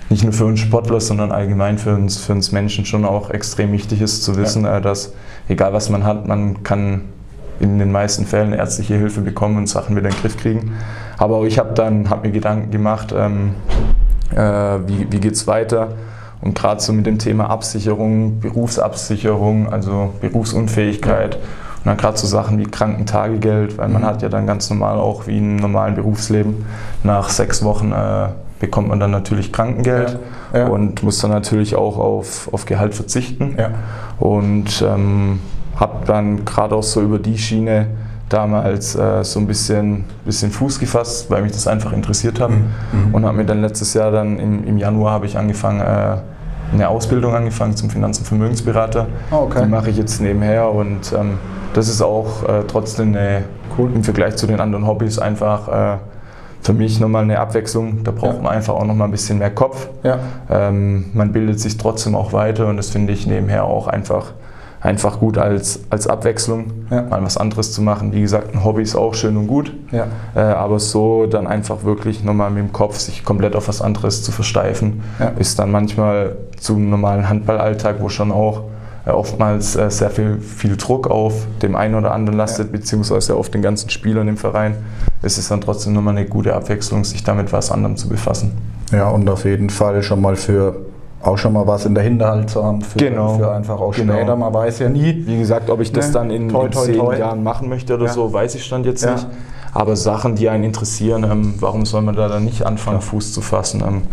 nicht nur für uns Sportler, sondern allgemein für uns, für uns Menschen schon auch extrem wichtig ist zu wissen. Äh, dass egal was man hat, man kann in den meisten Fällen ärztliche Hilfe bekommen und Sachen wieder in den Griff kriegen. Aber ich habe dann hab mir Gedanken gemacht, ähm, äh, wie, wie geht es weiter? Und gerade so mit dem Thema Absicherung, Berufsabsicherung, also Berufsunfähigkeit und dann gerade so Sachen wie Krankentagegeld, weil man mhm. hat ja dann ganz normal auch wie im normalen Berufsleben nach sechs Wochen äh, bekommt man dann natürlich Krankengeld ja, ja. und muss dann natürlich auch auf, auf Gehalt verzichten. Ja. Und ähm, habe dann gerade auch so über die Schiene damals äh, so ein bisschen, bisschen Fuß gefasst, weil mich das einfach interessiert hat. Mhm. Und habe mir dann letztes Jahr dann im, im Januar habe ich angefangen, äh, eine Ausbildung angefangen zum Finanz- und Vermögensberater. Oh, okay. Die mache ich jetzt nebenher und ähm, das ist auch äh, trotzdem eine, cool, im Vergleich zu den anderen Hobbys einfach äh, für mich nochmal eine Abwechslung. Da braucht ja. man einfach auch nochmal ein bisschen mehr Kopf. Ja. Ähm, man bildet sich trotzdem auch weiter und das finde ich nebenher auch einfach einfach gut als, als Abwechslung, ja. mal was anderes zu machen. Wie gesagt, ein Hobby ist auch schön und gut, äh, aber so dann einfach wirklich nochmal mit dem Kopf sich komplett auf was anderes zu versteifen, ist dann manchmal zum normalen Handballalltag, wo schon auch oftmals äh, sehr viel, viel Druck auf dem einen oder anderen lastet, beziehungsweise auf den ganzen Spielern im Verein, ist es dann trotzdem nochmal eine gute Abwechslung, sich damit was anderem zu befassen. Ja, und auf jeden Fall schon mal für auch schon mal was in der Hinterhalt zu haben für, genau. für einfach auch genau. später. Man weiß ja nie. Wie gesagt, ob ich das ne? dann in, toi, toi, in zehn toi. Jahren machen möchte oder ja. so, weiß ich stand jetzt ja. nicht. Aber Sachen, die einen interessieren, ähm, warum soll man da dann nicht anfangen, Klar. Fuß zu fassen? Ähm,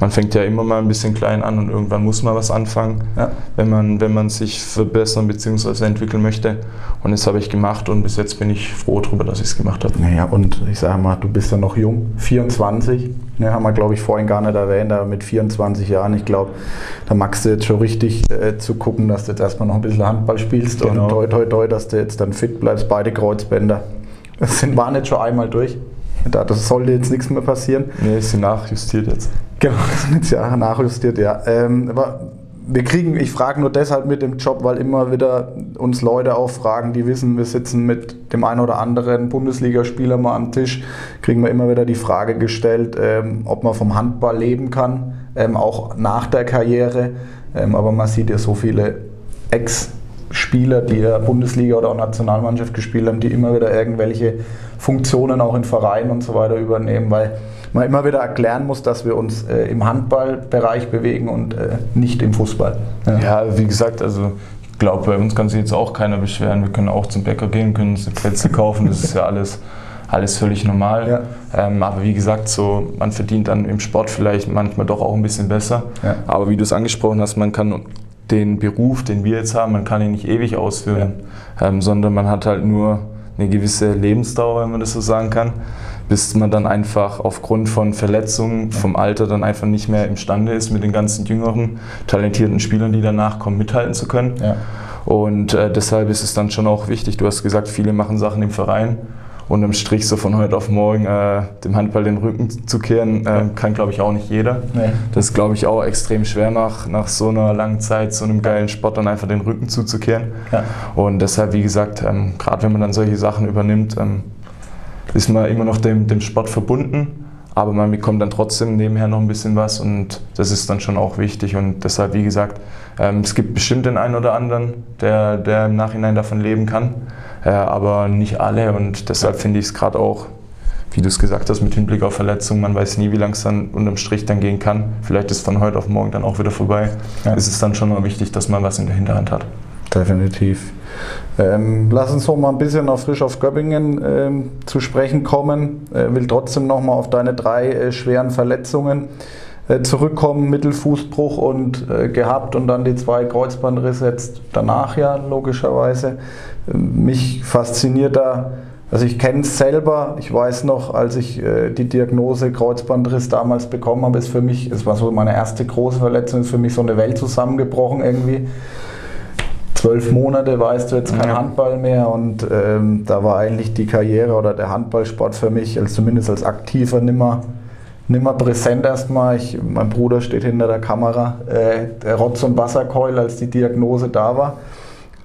man fängt ja immer mal ein bisschen klein an und irgendwann muss man was anfangen, ja. wenn, man, wenn man sich verbessern bzw. entwickeln möchte. Und das habe ich gemacht und bis jetzt bin ich froh darüber, dass ich es gemacht habe. Naja, und ich sage mal, du bist ja noch jung, 24, ne, haben wir glaube ich vorhin gar nicht erwähnt, aber mit 24 Jahren, ich glaube, da magst du jetzt schon richtig äh, zu gucken, dass du jetzt erstmal noch ein bisschen Handball spielst genau. und toi toi toi, dass du jetzt dann fit bleibst, beide Kreuzbänder. Das sind, waren jetzt schon einmal durch. Das sollte jetzt nichts mehr passieren. Nee, ist nachjustiert jetzt. Genau, sind jetzt ja nachjustiert, ja. Ähm, aber wir kriegen, ich frage nur deshalb mit dem Job, weil immer wieder uns Leute auch fragen, die wissen, wir sitzen mit dem einen oder anderen Bundesligaspieler mal am Tisch, kriegen wir immer wieder die Frage gestellt, ähm, ob man vom Handball leben kann, ähm, auch nach der Karriere. Ähm, aber man sieht ja so viele Ex- Spieler, die ja Bundesliga oder auch Nationalmannschaft gespielt haben, die immer wieder irgendwelche Funktionen auch in Vereinen und so weiter übernehmen, weil man immer wieder erklären muss, dass wir uns äh, im Handballbereich bewegen und äh, nicht im Fußball. Ja. ja, wie gesagt, also ich glaube, bei uns kann sich jetzt auch keiner beschweren. Wir können auch zum Bäcker gehen, können uns Plätze kaufen, das ist ja alles alles völlig normal. Ja. Ähm, aber wie gesagt, so, man verdient dann im Sport vielleicht manchmal doch auch ein bisschen besser. Ja. Aber wie du es angesprochen hast, man kann den Beruf, den wir jetzt haben, man kann ihn nicht ewig ausführen, ja. ähm, sondern man hat halt nur eine gewisse Lebensdauer, wenn man das so sagen kann, bis man dann einfach aufgrund von Verletzungen, vom Alter dann einfach nicht mehr imstande ist, mit den ganzen jüngeren, talentierten Spielern, die danach kommen, mithalten zu können. Ja. Und äh, deshalb ist es dann schon auch wichtig, du hast gesagt, viele machen Sachen im Verein unterm Strich so von heute auf morgen äh, dem Handball den Rücken zu kehren, äh, kann glaube ich auch nicht jeder. Nee. Das ist glaube ich auch extrem schwer nach, nach so einer langen Zeit, so einem geilen Sport dann einfach den Rücken zuzukehren. Ja. Und deshalb, wie gesagt, ähm, gerade wenn man dann solche Sachen übernimmt, ähm, ist man immer noch dem, dem Sport verbunden, aber man bekommt dann trotzdem nebenher noch ein bisschen was und das ist dann schon auch wichtig und deshalb, wie gesagt, ähm, es gibt bestimmt den einen oder anderen, der, der im Nachhinein davon leben kann äh, aber nicht alle. Und deshalb finde ich es gerade auch, wie du es gesagt hast, mit Hinblick auf Verletzungen, man weiß nie, wie lang es dann unterm Strich dann gehen kann. Vielleicht ist von heute auf morgen dann auch wieder vorbei. Ja. Ist es dann schon mal wichtig, dass man was in der Hinterhand hat. Definitiv. Ähm, lass uns noch mal ein bisschen auf Frisch auf Göppingen ähm, zu sprechen kommen. Äh, will trotzdem noch mal auf deine drei äh, schweren Verletzungen äh, zurückkommen, Mittelfußbruch und äh, gehabt und dann die zwei Kreuzbandrisse jetzt danach ja logischerweise. Mich fasziniert da, also ich kenne es selber, ich weiß noch, als ich äh, die Diagnose Kreuzbandriss damals bekommen habe, ist für mich, es war so meine erste große Verletzung, ist für mich so eine Welt zusammengebrochen irgendwie. Zwölf Monate weißt du jetzt kein ja. Handball mehr und ähm, da war eigentlich die Karriere oder der Handballsport für mich, als zumindest als Aktiver, nimmer, nimmer präsent erstmal. Ich, mein Bruder steht hinter der Kamera, äh, der Rotz- und Wasserkeul, als die Diagnose da war.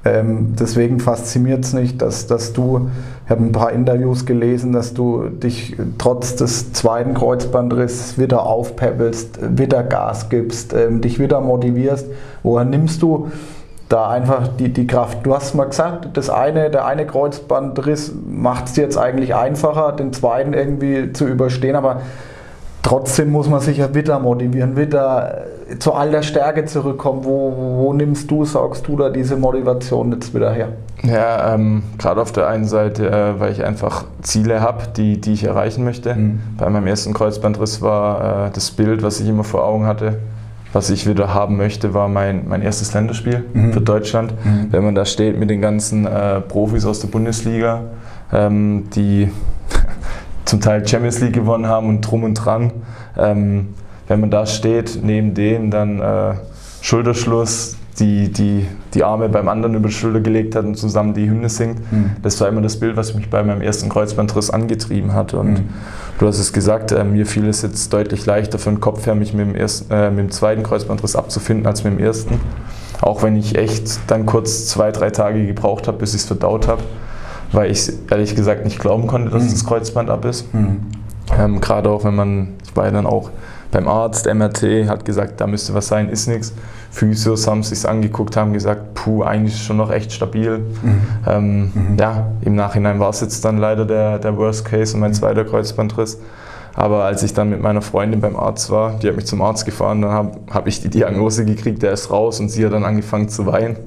Ähm, deswegen fasziniert es nicht, dass, dass du, ich habe ein paar Interviews gelesen, dass du dich trotz des zweiten Kreuzbandrisses wieder aufpäppelst, wieder Gas gibst, ähm, dich wieder motivierst. Woher nimmst du da einfach die, die Kraft? Du hast mal gesagt, das eine, der eine Kreuzbandriss macht es dir jetzt eigentlich einfacher, den zweiten irgendwie zu überstehen, aber trotzdem muss man sich ja wieder motivieren, wieder äh, zu all der Stärke zurückkommen. Wo, wo nimmst du, sagst du da diese Motivation jetzt wieder her? Ja, ähm, gerade auf der einen Seite, äh, weil ich einfach Ziele habe, die, die ich erreichen möchte. Mhm. Bei meinem ersten Kreuzbandriss war äh, das Bild, was ich immer vor Augen hatte, was ich wieder haben möchte, war mein, mein erstes Länderspiel mhm. für Deutschland. Mhm. Wenn man da steht mit den ganzen äh, Profis aus der Bundesliga, ähm, die zum Teil Champions League gewonnen haben und drum und dran. Ähm, wenn man da steht, neben denen, dann äh, Schulterschluss, die, die die Arme beim anderen über die Schulter gelegt hat und zusammen die Hymne singt. Mhm. Das war immer das Bild, was mich bei meinem ersten Kreuzbandriss angetrieben hat. Und mhm. du hast es gesagt, äh, mir fiel es jetzt deutlich leichter für den Kopf her, mich mit dem, ersten, äh, mit dem zweiten Kreuzbandriss abzufinden als mit dem ersten. Auch wenn ich echt dann kurz zwei, drei Tage gebraucht habe, bis ich es verdaut habe, weil ich ehrlich gesagt nicht glauben konnte, dass mhm. das Kreuzband ab ist. Mhm. Ähm, Gerade auch wenn man, ich war ja dann auch beim Arzt, MRT, hat gesagt, da müsste was sein, ist nichts. Physios haben es sich angeguckt, haben gesagt, puh, eigentlich schon noch echt stabil. Mhm. Ähm, mhm. Ja, im Nachhinein war es jetzt dann leider der, der Worst Case und mein zweiter Kreuzbandriss. Aber als ich dann mit meiner Freundin beim Arzt war, die hat mich zum Arzt gefahren, dann habe hab ich die Diagnose gekriegt, der ist raus und sie hat dann angefangen zu weinen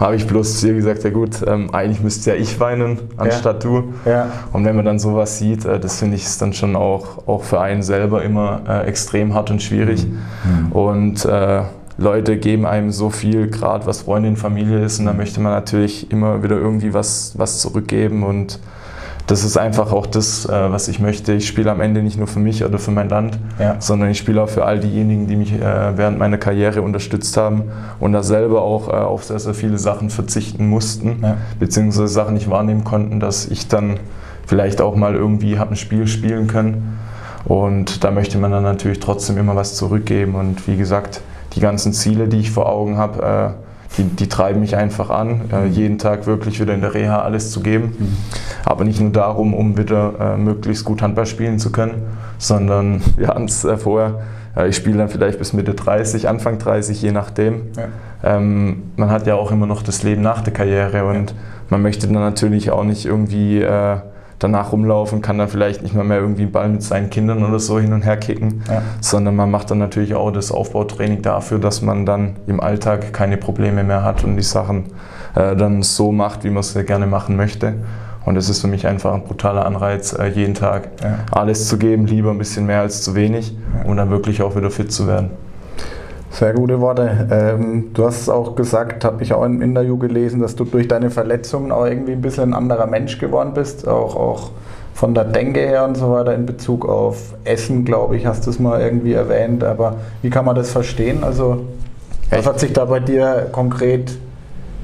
habe ich bloß zu ihr gesagt, ja gut, ähm, eigentlich müsste ja ich weinen, anstatt ja. du. Ja. Und wenn man dann sowas sieht, äh, das finde ich ist dann schon auch, auch für einen selber immer äh, extrem hart und schwierig. Mhm. Und äh, Leute geben einem so viel, gerade was Freundin, Familie ist, und da möchte man natürlich immer wieder irgendwie was, was zurückgeben und das ist einfach auch das, äh, was ich möchte. Ich spiele am Ende nicht nur für mich oder für mein Land, ja. sondern ich spiele auch für all diejenigen, die mich äh, während meiner Karriere unterstützt haben und da selber auch äh, auf sehr, sehr viele Sachen verzichten mussten, ja. beziehungsweise Sachen nicht wahrnehmen konnten, dass ich dann vielleicht auch mal irgendwie habe ein Spiel spielen können. Und da möchte man dann natürlich trotzdem immer was zurückgeben. Und wie gesagt, die ganzen Ziele, die ich vor Augen habe, die, die treiben mich einfach an, äh, mhm. jeden Tag wirklich wieder in der Reha alles zu geben. Mhm. Aber nicht nur darum, um wieder äh, möglichst gut Handball spielen zu können, sondern wir hatten es äh, vorher, äh, ich spiele dann vielleicht bis Mitte 30, Anfang 30, je nachdem. Ja. Ähm, man hat ja auch immer noch das Leben nach der Karriere und ja. man möchte dann natürlich auch nicht irgendwie äh, danach rumlaufen, kann dann vielleicht nicht mal mehr irgendwie einen Ball mit seinen Kindern oder so hin und her kicken, ja. sondern man macht dann natürlich auch das Aufbautraining dafür, dass man dann im Alltag keine Probleme mehr hat und die Sachen äh, dann so macht, wie man es gerne machen möchte. Und es ist für mich einfach ein brutaler Anreiz, äh, jeden Tag ja. alles zu geben, lieber ein bisschen mehr als zu wenig, um dann wirklich auch wieder fit zu werden. Sehr gute Worte. Ähm, du hast auch gesagt, habe ich auch im Interview gelesen, dass du durch deine Verletzungen auch irgendwie ein bisschen ein anderer Mensch geworden bist, auch, auch von der Denke her und so weiter in Bezug auf Essen, glaube ich, hast du es mal irgendwie erwähnt. Aber wie kann man das verstehen? Also, was hat sich da bei dir konkret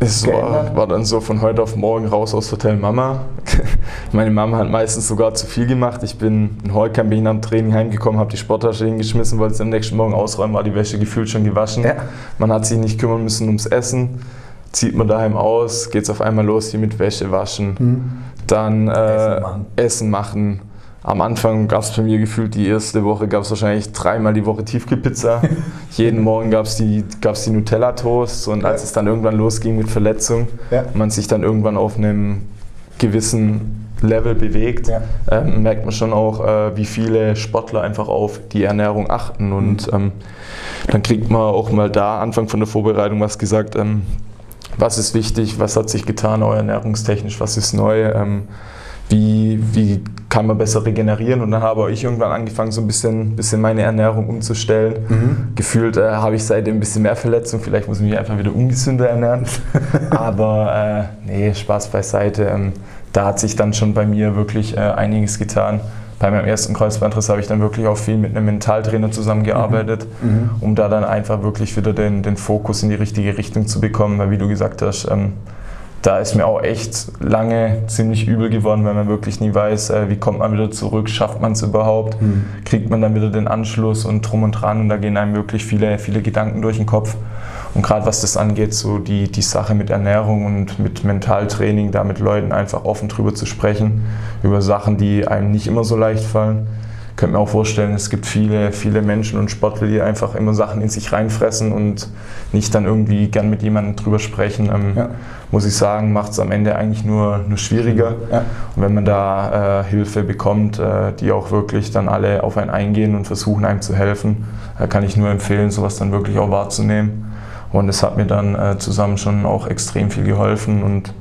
es war, war, dann so von heute auf morgen raus aus Hotel Mama. Meine Mama hat meistens sogar zu viel gemacht. Ich bin in Holkamp, bin am Training heimgekommen, habe die Sporttasche hingeschmissen, wollte es am nächsten Morgen ausräumen, war die Wäsche gefühlt schon gewaschen. Ja. Man hat sich nicht kümmern müssen ums Essen. Zieht man daheim aus, geht es auf einmal los hier mit Wäsche waschen, mhm. dann äh, Essen machen. Essen machen am Anfang gab es bei mir gefühlt, die erste Woche gab es wahrscheinlich dreimal die Woche Tiefkühlpizza. Jeden Morgen gab es die, gab's die Nutella-Toast und als es dann irgendwann losging mit Verletzung, ja. man sich dann irgendwann auf einem gewissen Level bewegt, ja. ähm, merkt man schon auch, äh, wie viele Sportler einfach auf die Ernährung achten. Und mhm. ähm, dann kriegt man auch mal da Anfang von der Vorbereitung was gesagt, ähm, was ist wichtig, was hat sich getan, auch ernährungstechnisch, was ist neu. Wie, wie kann man besser regenerieren. Und dann habe ich irgendwann angefangen, so ein bisschen, bisschen meine Ernährung umzustellen. Mhm. Gefühlt äh, habe ich seitdem ein bisschen mehr Verletzung. Vielleicht muss ich mich einfach wieder ungesünder ernähren. Aber äh, nee, Spaß beiseite. Ähm, da hat sich dann schon bei mir wirklich äh, einiges getan. Bei meinem ersten Kreuzbandriss habe ich dann wirklich auch viel mit einem Mentaltrainer zusammengearbeitet, mhm. mhm. um da dann einfach wirklich wieder den, den Fokus in die richtige Richtung zu bekommen. Weil wie du gesagt hast, ähm, da ist mir auch echt lange ziemlich übel geworden, weil man wirklich nie weiß, äh, wie kommt man wieder zurück, schafft man es überhaupt, mhm. kriegt man dann wieder den Anschluss und drum und dran und da gehen einem wirklich viele, viele Gedanken durch den Kopf. Und gerade was das angeht, so die, die Sache mit Ernährung und mit Mentaltraining, da mit Leuten einfach offen drüber zu sprechen, über Sachen, die einem nicht immer so leicht fallen könnte mir auch vorstellen, es gibt viele, viele Menschen und Sportler, die einfach immer Sachen in sich reinfressen und nicht dann irgendwie gern mit jemandem drüber sprechen. Ähm, ja. Muss ich sagen, macht es am Ende eigentlich nur, nur schwieriger. Ja. Und wenn man da äh, Hilfe bekommt, äh, die auch wirklich dann alle auf einen eingehen und versuchen einem zu helfen, äh, kann ich nur empfehlen, sowas dann wirklich auch wahrzunehmen. Und es hat mir dann äh, zusammen schon auch extrem viel geholfen und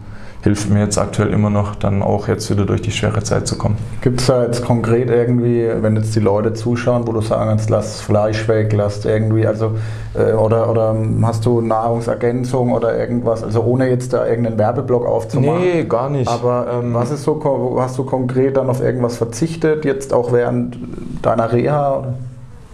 hilft mir jetzt aktuell immer noch, dann auch jetzt wieder durch die schwere Zeit zu kommen. Gibt es da jetzt konkret irgendwie, wenn jetzt die Leute zuschauen, wo du sagen kannst, lass Fleisch weg, lass irgendwie, also äh, oder, oder hast du Nahrungsergänzung oder irgendwas, also ohne jetzt da irgendeinen Werbeblock aufzumachen? Nee, gar nicht. Aber ähm, was ist so, hast du konkret dann auf irgendwas verzichtet, jetzt auch während deiner Reha? Oder?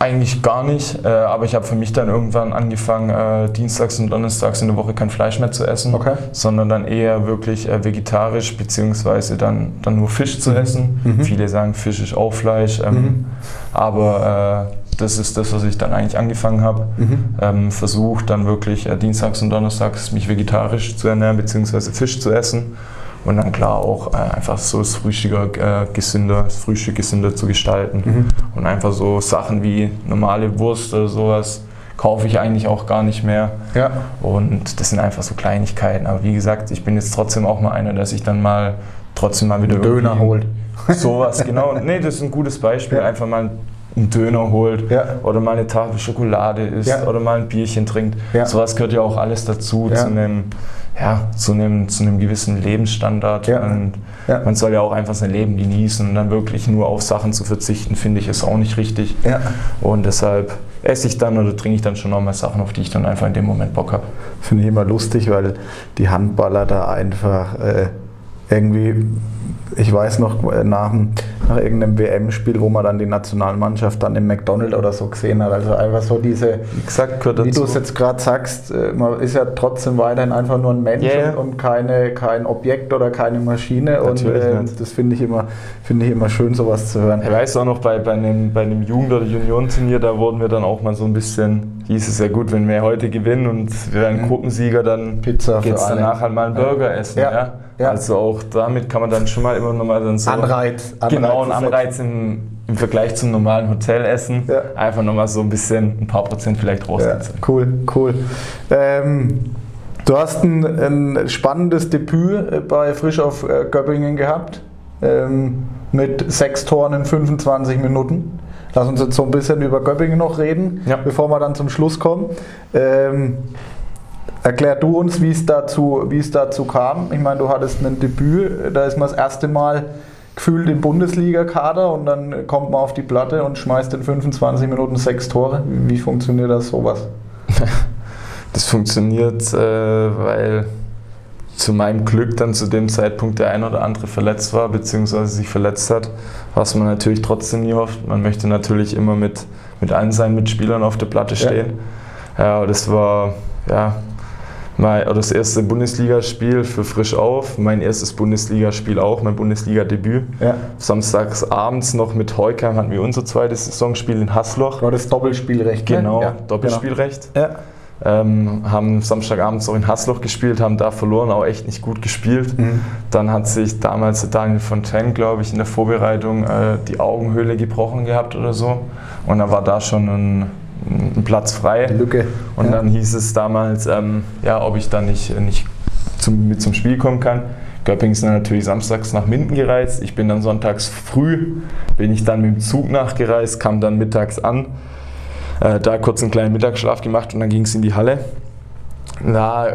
Eigentlich gar nicht, äh, aber ich habe für mich dann irgendwann angefangen, äh, dienstags und donnerstags in der Woche kein Fleisch mehr zu essen, okay. sondern dann eher wirklich äh, vegetarisch beziehungsweise dann, dann nur Fisch zu essen. Mhm. Viele sagen, Fisch ist auch Fleisch, ähm, mhm. aber äh, das ist das, was ich dann eigentlich angefangen habe. Mhm. Ähm, Versucht dann wirklich äh, dienstags und donnerstags mich vegetarisch zu ernähren beziehungsweise Fisch zu essen und dann klar auch äh, einfach so das Frühstück äh, gesünder, das Frühstück gesünder zu gestalten. Mhm. Und einfach so Sachen wie normale Wurst oder sowas kaufe ich eigentlich auch gar nicht mehr. Ja. Und das sind einfach so Kleinigkeiten. Aber wie gesagt, ich bin jetzt trotzdem auch mal einer, der sich dann mal trotzdem mal wieder Döner holt. Sowas, genau. Nee, das ist ein gutes Beispiel. Ja. Einfach mal einen Döner holt ja. oder mal eine Tafel Schokolade isst ja. oder mal ein Bierchen trinkt. Ja. Sowas gehört ja auch alles dazu, zu einem ja, zu einem, zu einem gewissen Lebensstandard. Ja. Und ja. man soll ja auch einfach sein Leben genießen und dann wirklich nur auf Sachen zu verzichten, finde ich, ist auch nicht richtig. Ja. Und deshalb esse ich dann oder trinke ich dann schon nochmal Sachen, auf die ich dann einfach in dem Moment Bock habe. Finde ich immer lustig, weil die Handballer da einfach äh, irgendwie ich weiß noch, äh, nach, nach irgendeinem WM-Spiel, wo man dann die Nationalmannschaft dann im McDonald's oder so gesehen hat. Also einfach so diese, Exakt, wie du es jetzt gerade sagst, äh, man ist ja trotzdem weiterhin einfach nur ein Mensch yeah. und keine, kein Objekt oder keine Maschine. Natürlich und äh, das finde ich, immer, find ich immer schön, sowas zu hören. Ich weiß auch noch, bei, bei einem, bei einem Jugend- oder Juniorenturnier, da wurden wir dann auch mal so ein bisschen, hieß es ja gut, wenn wir heute gewinnen und wir werden mhm. Gruppensieger, dann geht es danach halt mal einen Burger essen. Ja. ja. Ja. Also auch damit kann man dann schon mal immer nochmal dann so Anreiz, Anreiz genau einen Anreiz im, im, Vergleich zum normalen Hotelessen ja. einfach nochmal so ein bisschen ein paar Prozent vielleicht rausziehen. Ja, cool, cool. Ähm, du hast ein, ein, spannendes Debüt äh, bei Frisch auf äh, Göppingen gehabt ähm, mit sechs Toren in 25 Minuten. Lass uns jetzt so ein bisschen über Göppingen noch reden, ja. bevor wir dann zum Schluss kommen. Ähm, Erklär du uns, wie es dazu, wie es dazu kam. Ich meine, du hattest ein Debüt, da ist man das erste Mal gefühlt im Bundesliga-Kader und dann kommt man auf die Platte und schmeißt in 25 Minuten sechs Tore. Wie funktioniert das sowas? Das funktioniert, äh, weil zu meinem Glück dann zu dem Zeitpunkt der ein oder andere verletzt war, beziehungsweise sich verletzt hat, was man natürlich trotzdem nie hofft. Man möchte natürlich immer mit, mit allen seinen Mitspielern auf der Platte stehen. Ja, ja das war ja, mein, das erste Bundesligaspiel für Frisch auf, mein erstes Bundesligaspiel auch, mein Bundesliga-Debüt. Ja. Samstags abends noch mit Heukheim hatten wir unser zweites Saisonspiel in Hassloch. War das Doppelspielrecht? Ne? Genau, ja, Doppelspielrecht. Genau. Ja. Ähm, haben Samstagabends auch in Hassloch gespielt, haben da verloren, auch echt nicht gut gespielt. Mhm. Dann hat sich damals Daniel Fontaine, glaube ich, in der Vorbereitung äh, die Augenhöhle gebrochen gehabt oder so. Und da war da schon ein Platz frei. Lücke. Und ja. dann hieß es damals, ähm, ja, ob ich dann nicht, nicht zum, mit zum Spiel kommen kann. Göppingen ist dann natürlich samstags nach Minden gereist. Ich bin dann sonntags früh, bin ich dann mit dem Zug nachgereist, kam dann mittags an, äh, da kurz einen kleinen Mittagsschlaf gemacht und dann ging es in die Halle. Da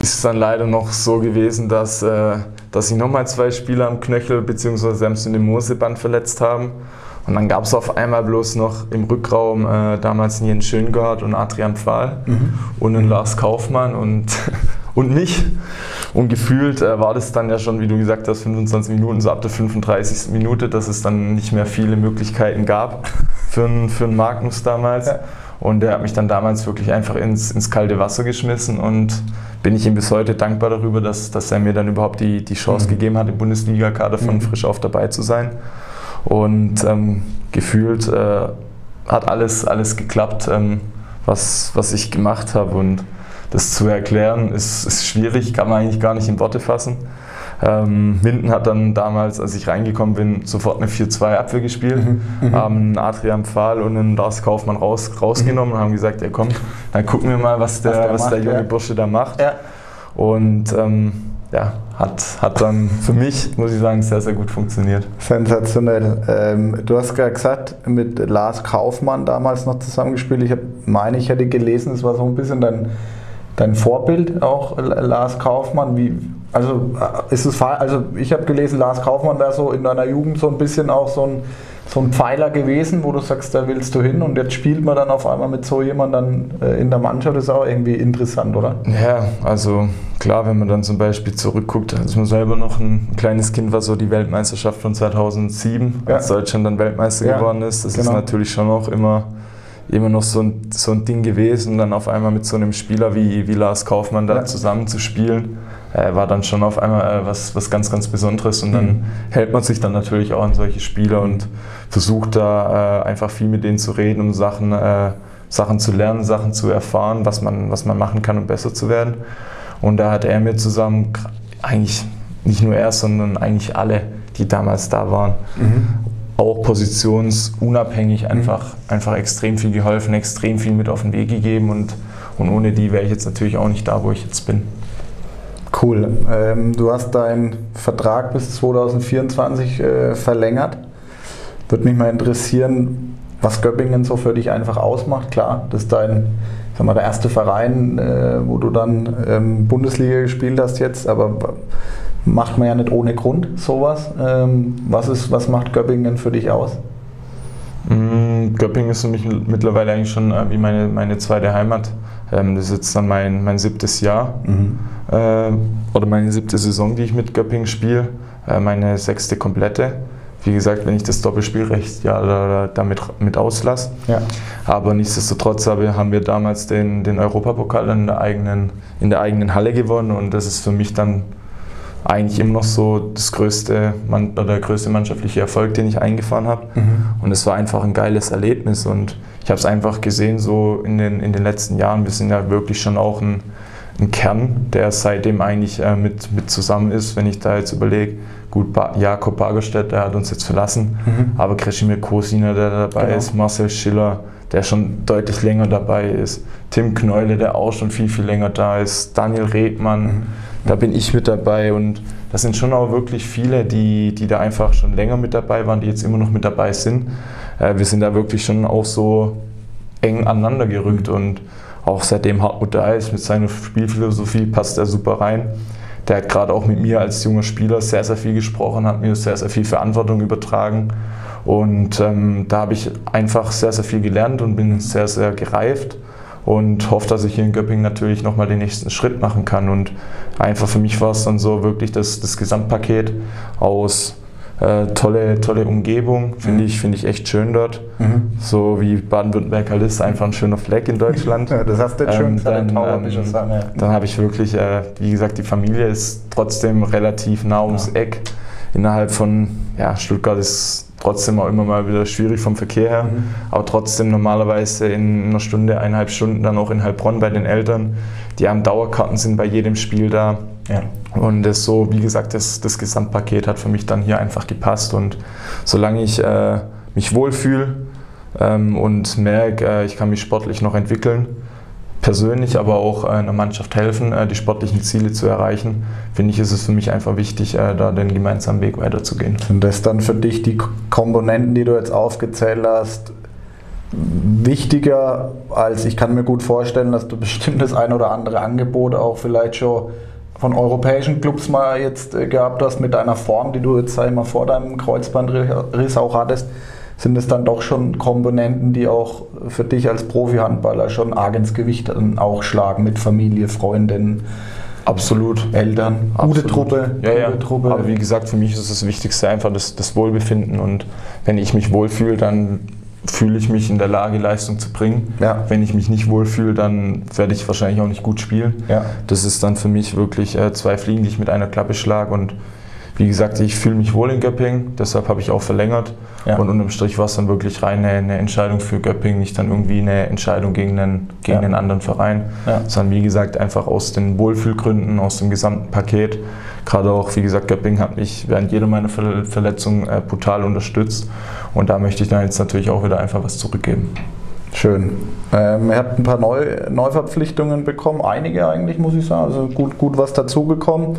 ist es dann leider noch so gewesen, dass, äh, dass sich nochmal zwei Spieler am Knöchel bzw. am Syndemoseband verletzt haben. Und dann gab es auf einmal bloß noch im Rückraum äh, damals Jens Schöngard und Adrian Pfahl mhm. und einen Lars Kaufmann und, und mich. Und gefühlt äh, war das dann ja schon, wie du gesagt hast, 25 Minuten, so ab der 35. Minute, dass es dann nicht mehr viele Möglichkeiten gab für einen, für einen Magnus damals. Ja. Und der hat mich dann damals wirklich einfach ins, ins kalte Wasser geschmissen und bin ich ihm bis heute dankbar darüber, dass, dass er mir dann überhaupt die, die Chance mhm. gegeben hat, im Bundesliga-Kader von mhm. Frisch auf dabei zu sein. Und ähm, gefühlt äh, hat alles, alles geklappt, ähm, was, was ich gemacht habe. Und das zu erklären ist, ist schwierig, kann man eigentlich gar nicht in Worte fassen. Ähm, Minden hat dann damals, als ich reingekommen bin, sofort eine 4-2 Abwehr gespielt, mhm, haben einen Adrian Pfahl und einen Lars Kaufmann raus, rausgenommen mhm. und haben gesagt, ja komm, dann gucken wir mal, was der, was der, was der junge ja. Bursche da macht. Ja. Und ähm, ja, hat, hat dann für mich, muss ich sagen, sehr, sehr gut funktioniert. Sensationell. Ähm, du hast gerade gesagt, mit Lars Kaufmann damals noch zusammengespielt. Ich hab, meine, ich hätte gelesen, es war so ein bisschen dein, dein Vorbild auch, Lars Kaufmann? Wie, also äh, ist es also ich habe gelesen, Lars Kaufmann wäre so in deiner Jugend so ein bisschen auch so ein so ein Pfeiler gewesen, wo du sagst, da willst du hin und jetzt spielt man dann auf einmal mit so jemandem dann äh, in der Mannschaft, das ist auch irgendwie interessant, oder? Ja, also klar, wenn man dann zum Beispiel zurückguckt, als man selber noch ein kleines Kind war, so die Weltmeisterschaft von 2007, ja. als Deutschland dann Weltmeister ja, geworden ist, das genau. ist natürlich schon auch immer immer noch so ein, so ein Ding gewesen, dann auf einmal mit so einem Spieler wie, wie Lars Kaufmann da ja. zusammen zu spielen äh, war dann schon auf einmal äh, was, was ganz, ganz Besonderes. Und dann mhm. hält man sich dann natürlich auch an solche Spieler und versucht da äh, einfach viel mit denen zu reden, um Sachen, äh, Sachen zu lernen, Sachen zu erfahren, was man, was man machen kann, um besser zu werden. Und da hat er mir zusammen, eigentlich nicht nur er, sondern eigentlich alle, die damals da waren, mhm. Auch positionsunabhängig einfach, mhm. einfach extrem viel geholfen, extrem viel mit auf den Weg gegeben. Und, und ohne die wäre ich jetzt natürlich auch nicht da, wo ich jetzt bin. Cool. Ähm, du hast deinen Vertrag bis 2024 äh, verlängert. Würde mich mal interessieren, was Göppingen so für dich einfach ausmacht. Klar, das ist dein, sag mal, der erste Verein, äh, wo du dann ähm, Bundesliga gespielt hast jetzt, aber macht man ja nicht ohne Grund sowas. Ähm, was, ist, was macht Göppingen für dich aus? Mm, Göppingen ist für mich mittlerweile eigentlich schon äh, wie meine, meine zweite Heimat. Ähm, das ist jetzt dann mein, mein siebtes Jahr mhm. äh, oder meine siebte Saison, die ich mit Göppingen spiele. Äh, meine sechste komplette. Wie gesagt, wenn ich das Doppelspielrecht ja da, damit mit auslasse. Ja. Aber nichtsdestotrotz haben wir damals den, den Europapokal in der, eigenen, in der eigenen Halle gewonnen und das ist für mich dann eigentlich immer noch so das größte, oder der größte mannschaftliche Erfolg, den ich eingefahren habe. Mhm. Und es war einfach ein geiles Erlebnis und ich habe es einfach gesehen, so in den, in den letzten Jahren. Wir sind ja wirklich schon auch ein, ein Kern, der seitdem eigentlich äh, mit, mit zusammen ist. Wenn ich da jetzt überlege, gut, ba Jakob Bagerstedt, der hat uns jetzt verlassen, mhm. aber Kresimir Kosina, der dabei genau. ist, Marcel Schiller, der schon deutlich länger dabei ist, Tim Kneule, der auch schon viel, viel länger da ist, Daniel Redmann, mhm. da bin ich mit dabei und das sind schon auch wirklich viele, die, die da einfach schon länger mit dabei waren, die jetzt immer noch mit dabei sind äh, wir sind da wirklich schon auch so eng aneinander gerückt und auch seitdem Hartmut da ist mit seiner Spielphilosophie passt er super rein. Der hat gerade auch mit mir als junger Spieler sehr, sehr viel gesprochen, hat mir sehr, sehr viel Verantwortung übertragen. Und ähm, da habe ich einfach sehr, sehr viel gelernt und bin sehr, sehr gereift und hoffe, dass ich hier in Göppingen natürlich nochmal den nächsten Schritt machen kann. Und einfach für mich war es dann so wirklich das, das Gesamtpaket aus äh, tolle, tolle Umgebung, finde mhm. ich, find ich echt schön dort. Mhm. So wie Baden-Württemberg halt ist, einfach ein schöner Fleck in Deutschland. Das hast du jetzt schön ähm, dann, ähm, sagen, ja. dann habe ich wirklich, äh, wie gesagt, die Familie ist trotzdem relativ nah ums ja. Eck. Innerhalb von, ja, Stuttgart ist trotzdem auch immer mal wieder schwierig vom Verkehr her, mhm. aber trotzdem normalerweise in einer Stunde, eineinhalb Stunden dann auch in Heilbronn bei den Eltern. Die haben Dauerkarten, sind bei jedem Spiel da. Ja. Und das so, wie gesagt, das, das Gesamtpaket hat für mich dann hier einfach gepasst. Und solange ich äh, mich wohlfühle ähm, und merke, äh, ich kann mich sportlich noch entwickeln, persönlich, aber auch äh, einer Mannschaft helfen, äh, die sportlichen Ziele zu erreichen, finde ich, ist es für mich einfach wichtig, äh, da den gemeinsamen Weg weiterzugehen. Sind das dann für dich die Komponenten, die du jetzt aufgezählt hast, wichtiger als ich kann mir gut vorstellen, dass du bestimmt das ein oder andere Angebot auch vielleicht schon von europäischen Clubs mal jetzt gehabt hast mit deiner Form, die du jetzt sag ich mal, vor deinem Kreuzbandriss auch hattest sind es dann doch schon Komponenten, die auch für dich als Profi-Handballer schon arg ins Gewicht dann auch schlagen mit Familie, Freundinnen. Absolut. Eltern, gute Truppe. Ja, ja. Truppe. Aber wie gesagt, für mich ist das Wichtigste einfach das, das Wohlbefinden. Und wenn ich mich wohlfühle, dann fühle ich mich in der Lage, Leistung zu bringen. Ja. Wenn ich mich nicht wohlfühle, dann werde ich wahrscheinlich auch nicht gut spielen. Ja. Das ist dann für mich wirklich äh, zwei Fliegen, die ich mit einer Klappe schlage. Und wie gesagt, ich fühle mich wohl in Göppingen, deshalb habe ich auch verlängert. Ja. Und unterm Strich war es dann wirklich rein eine, eine, Entscheidung für Göppingen, nicht dann irgendwie eine Entscheidung gegen einen, gegen einen anderen Verein, sondern wie gesagt einfach aus den Wohlfühlgründen, aus dem gesamten Paket. Gerade auch, wie gesagt, Göppingen hat mich während jeder meiner Verletzungen äh, brutal unterstützt und da möchte ich dann jetzt natürlich auch wieder einfach was zurückgeben. Schön. Ähm, ihr habt ein paar Neu Neuverpflichtungen bekommen, einige eigentlich, muss ich sagen. Also gut, gut was dazugekommen.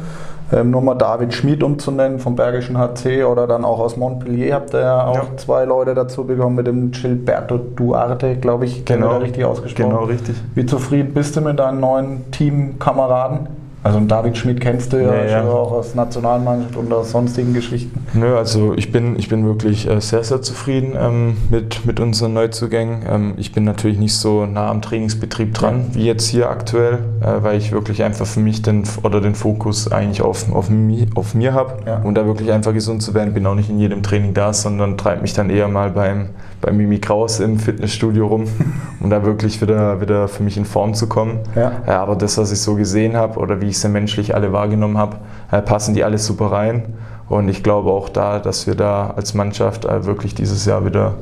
Ähm, nur mal David Schmid umzunennen vom Bergischen HC oder dann auch aus Montpellier habt ihr ja auch ja. zwei Leute dazu bekommen mit dem Gilberto Duarte, glaube ich, genau, richtig ausgesprochen. Genau, richtig. Wie zufrieden bist du mit deinen neuen Teamkameraden? Also David Schmidt kennst du ja, ja, ja. auch aus Nationalmannschaft und aus sonstigen Geschichten. Nö, also ich bin, ich bin wirklich äh, sehr, sehr zufrieden ähm, mit, mit unseren Neuzugängen. Ähm, ich bin natürlich nicht so nah am Trainingsbetrieb dran ja. wie jetzt hier aktuell, äh, weil ich wirklich einfach für mich den, oder den Fokus eigentlich auf, auf, mi, auf mir habe und da wirklich einfach gesund zu werden. Bin auch nicht in jedem Training da, sondern treibe mich dann eher mal beim, bei Mimi Kraus im Fitnessstudio rum, um da wirklich wieder, wieder für mich in Form zu kommen. Ja. Äh, aber das, was ich so gesehen habe oder wie ich sie menschlich alle wahrgenommen habe, äh, passen die alle super rein. Und ich glaube auch da, dass wir da als Mannschaft äh, wirklich dieses Jahr wieder